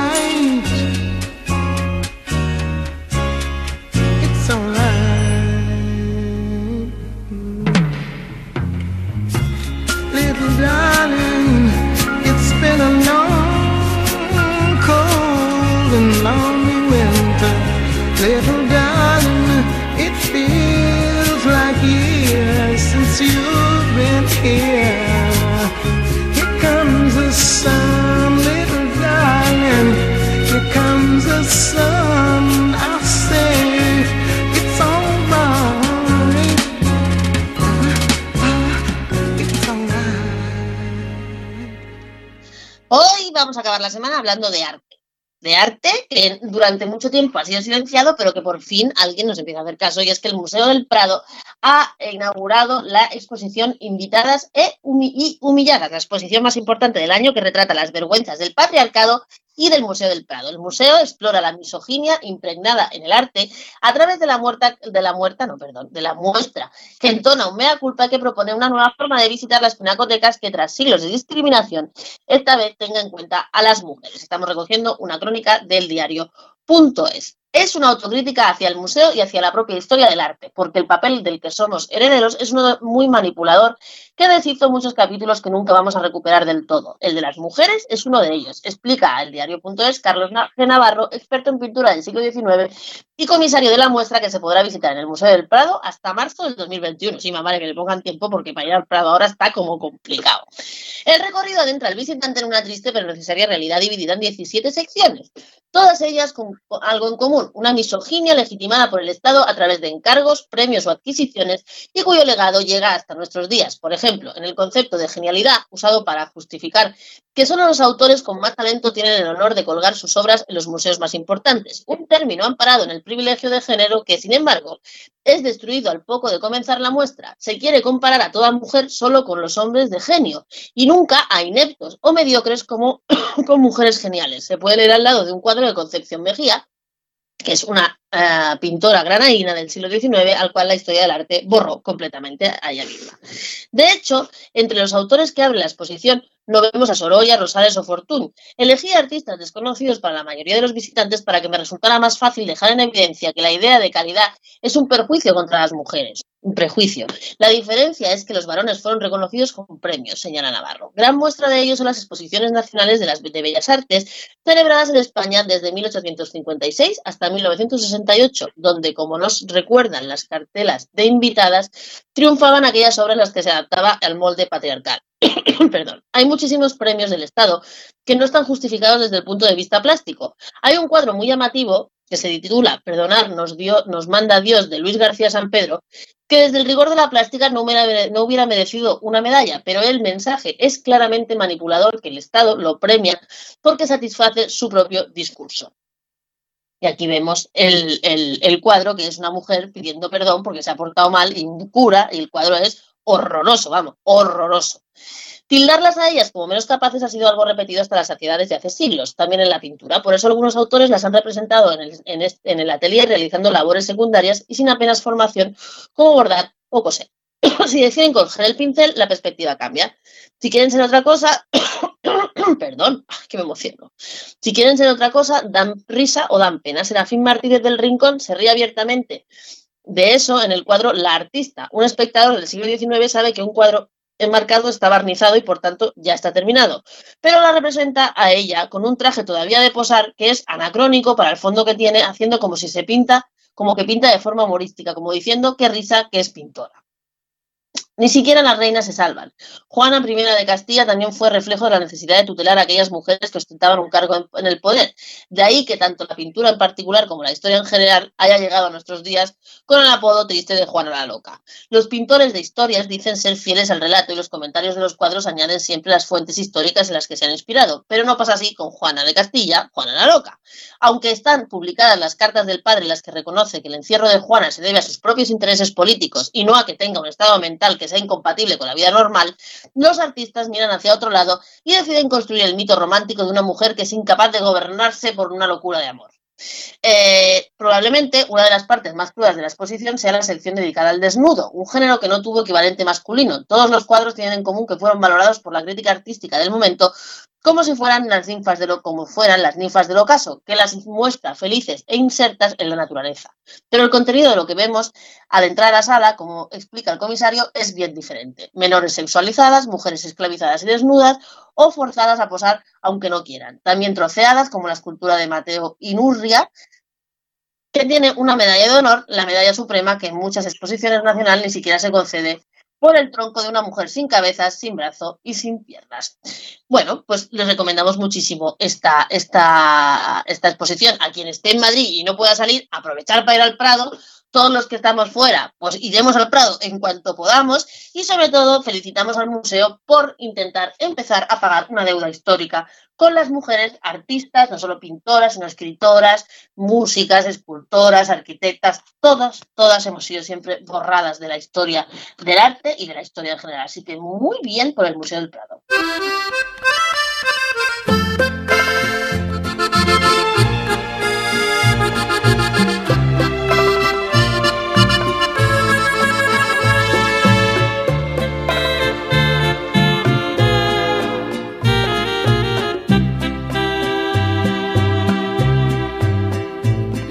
Hablando de arte. De arte que durante mucho tiempo ha sido silenciado, pero que por fin alguien nos empieza a hacer caso, y es que el Museo del Prado ha inaugurado la exposición Invitadas e y Humilladas, la exposición más importante del año que retrata las vergüenzas del patriarcado y del Museo del Prado. El museo explora la misoginia impregnada en el arte a través de la muerta, de la muerta, no, perdón, de la muestra, que entona un mea culpa que propone una nueva forma de visitar las pinacotecas que tras siglos de discriminación esta vez tenga en cuenta a las mujeres. Estamos recogiendo una crónica del diario Punto es. Es una autocrítica hacia el museo y hacia la propia historia del arte, porque el papel del que somos herederos es uno muy manipulador que deshizo muchos capítulos que nunca vamos a recuperar del todo. El de las mujeres es uno de ellos, explica el diario.es Carlos. Navarro, experto en pintura del siglo XIX y comisario de la muestra que se podrá visitar en el Museo del Prado hasta marzo del 2021. Sí, mamá, que le pongan tiempo porque para ir al Prado ahora está como complicado. El recorrido adentra al visitante en una triste pero necesaria realidad dividida en 17 secciones, todas ellas con algo en común, una misoginia legitimada por el Estado a través de encargos, premios o adquisiciones y cuyo legado llega hasta nuestros días. Por ejemplo, en el concepto de genialidad usado para justificar que solo los autores con más talento tienen el honor de colgar sus obras en los museos más importantes, un término amparado en el privilegio de género que, sin embargo, es destruido al poco de comenzar la muestra. Se quiere comparar a toda mujer solo con los hombres de genio y nunca a ineptos o mediocres como (coughs) con mujeres geniales. Se puede leer al lado de un cuadro de Concepción Mejía, que es una eh, pintora granadina del siglo XIX, al cual la historia del arte borró completamente a ella misma. De hecho, entre los autores que abre la exposición no vemos a Sorolla, Rosales o Fortuny. Elegí artistas desconocidos para la mayoría de los visitantes para que me resultara más fácil dejar en evidencia que la idea de calidad es un perjuicio contra las mujeres. Un prejuicio. La diferencia es que los varones fueron reconocidos con premios, señala Navarro. Gran muestra de ello son las exposiciones nacionales de las de Bellas Artes celebradas en España desde 1856 hasta 1968, donde, como nos recuerdan las cartelas de invitadas, triunfaban aquellas obras en las que se adaptaba al molde patriarcal. (coughs) Perdón. Hay muchísimos premios del Estado que no están justificados desde el punto de vista plástico. Hay un cuadro muy llamativo que se titula Perdonar nos, nos manda Dios de Luis García San Pedro, que desde el rigor de la plástica no hubiera, no hubiera merecido una medalla, pero el mensaje es claramente manipulador que el Estado lo premia porque satisface su propio discurso. Y aquí vemos el, el, el, cuadro, que es una mujer pidiendo perdón porque se ha portado mal y cura, y el cuadro es horroroso, vamos, horroroso. Tildarlas a ellas como menos capaces ha sido algo repetido hasta la saciedad desde hace siglos, también en la pintura. Por eso algunos autores las han representado en el, atelier realizando labores secundarias y sin apenas formación como bordar o coser. (coughs) si deciden coger el pincel, la perspectiva cambia. Si quieren ser otra cosa, (coughs) perdón, (coughs) que me emociono. Si quieren ser otra cosa, dan risa o dan pena. Serafín Martínez del Rincón se ríe abiertamente de eso en el cuadro La Artista. Un espectador del siglo XIX sabe que un cuadro enmarcado está barnizado y por tanto ya está terminado. Pero la representa a ella con un traje todavía de posar que es anacrónico para el fondo que tiene, haciendo como si se pinta, como que pinta de forma humorística, como diciendo qué risa que es pintora. Ni siquiera las reinas se salvan. Juana I de Castilla también fue reflejo de la necesidad de tutelar a aquellas mujeres que ostentaban un cargo en, el poder. De ahí que tanto la pintura en particular como la historia en general haya llegado a nuestros días con el apodo triste de Juana la Loca. Los pintores de historias dicen ser fieles al relato y los comentarios de los cuadros añaden siempre las fuentes históricas en las que se han inspirado, pero no pasa así con Juana de Castilla, Juana la Loca. Aunque están publicadas las cartas del padre en las que reconoce que el encierro de Juana se debe a sus propios intereses políticos y no a que tenga un estado mental que sea incompatible con la vida normal, los artistas miran hacia otro lado y deciden construir el mito romántico de una mujer que es incapaz de gobernarse por una locura de amor. Eh, probablemente una de las partes más crudas de la exposición sea la sección dedicada al desnudo, un género que no tuvo equivalente masculino. Todos los cuadros tienen en común que fueron valorados por la crítica artística del momento como si fueran las ninfas de lo, como fueran las ninfas del ocaso, que las muestra felices e insertas en la naturaleza. Pero el contenido de lo que vemos al entrar a la sala, como explica el comisario, es bien diferente. Menores sexualizadas, mujeres esclavizadas y desnudas, o forzadas a posar aunque no quieran. También troceadas, como la escultura de Mateo Inurria, que tiene una medalla de honor, la medalla suprema, que en muchas exposiciones nacionales ni siquiera se concede por el tronco de una mujer sin cabeza, sin brazo y sin piernas. Bueno, pues les recomendamos muchísimo esta, esta, esta exposición. A quien esté en Madrid y no pueda salir, aprovechar para ir al Prado, todos los que estamos fuera, pues iremos al Prado en cuanto podamos y sobre todo felicitamos al museo por intentar empezar a pagar una deuda histórica con las mujeres artistas, no solo pintoras, sino escritoras, músicas, escultoras, arquitectas, todas, todas hemos sido siempre borradas de la historia del arte y de la historia en general. Así que muy bien por el Museo del Prado.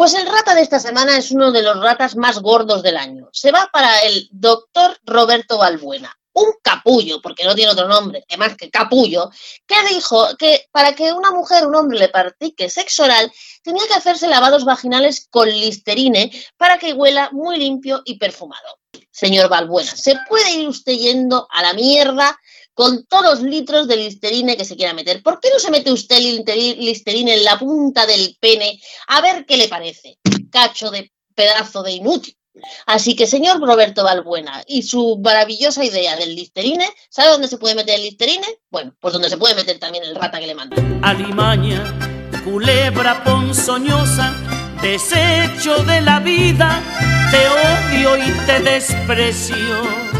Pues el rata de esta semana es uno de los ratas más gordos del año. Se va para el doctor Roberto Balbuena, un capullo, porque no tiene otro nombre que más que capullo, que dijo que para que una mujer, un hombre le practique sexo oral, tenía que hacerse lavados vaginales con listerine para que huela muy limpio y perfumado. Señor Balbuena, ¿se puede ir usted yendo a la mierda con todos los litros de listerine que se quiera meter. ¿Por qué no se mete usted listerine en la punta del pene? A ver qué le parece. Cacho de pedazo de inútil. Así que, señor Roberto Balbuena, y su maravillosa idea del listerine, ¿sabe dónde se puede meter el listerine? Bueno, pues donde se puede meter también el rata que le manda. Alimaña, culebra ponzoñosa, desecho de la vida, te odio y te desprecio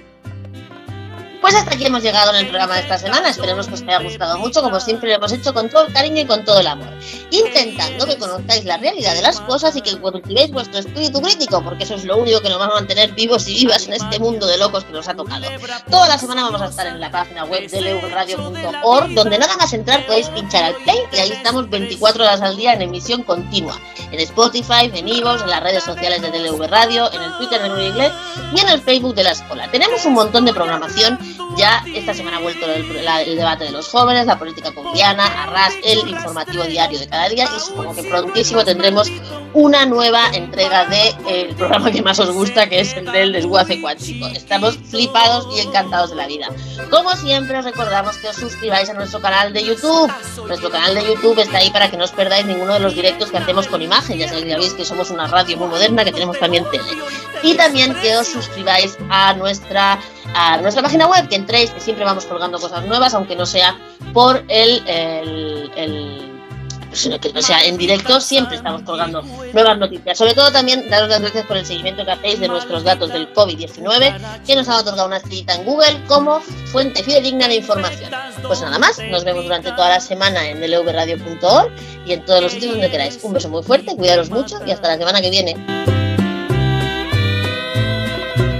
Pues hasta aquí hemos llegado en el programa de esta semana. Esperemos que os haya gustado mucho, como siempre lo hemos hecho con todo el cariño y con todo el amor. Intentando que conozcáis la realidad de las cosas y que cultivéis vuestro espíritu crítico, porque eso es lo único que nos va a mantener vivos y vivas en este mundo de locos que nos ha tocado. Toda la semana vamos a estar en la página web de leuradio.org, donde nada más entrar podéis pinchar al play y ahí estamos 24 horas al día en emisión continua. En Spotify, en Ivo's, en las redes sociales de DLV Radio, en el Twitter de Nuevo Inglés y en el Facebook de la escuela. Tenemos un montón de programación ya esta semana ha vuelto el, debate de los jóvenes, la política colombiana, Arras, el informativo diario de cada día y supongo que prontísimo tendremos una nueva entrega del el programa que más os gusta, que es el del desguace cuántico. Estamos flipados y encantados de la vida. Como siempre os recordamos que os suscribáis a nuestro canal de YouTube. Nuestro canal de YouTube está ahí para que no os perdáis ninguno de los directos que hacemos con imagen. Ya sabéis que somos una radio muy moderna, que tenemos también tele. Y también que os suscribáis a nuestra, a nuestra página web, que entréis, que siempre vamos colgando cosas nuevas, aunque no sea por el, el que no sea en directo, siempre estamos colgando nuevas noticias. Sobre todo también daros las gracias por el seguimiento que hacéis de nuestros datos del COVID-19, que nos han otorgado una estrellita en Google como fuente fidedigna de información. Pues nada más, nos vemos durante toda la semana en lvradio.org y en todos los sitios donde queráis. Un beso muy fuerte, cuidaros mucho y hasta la semana que viene.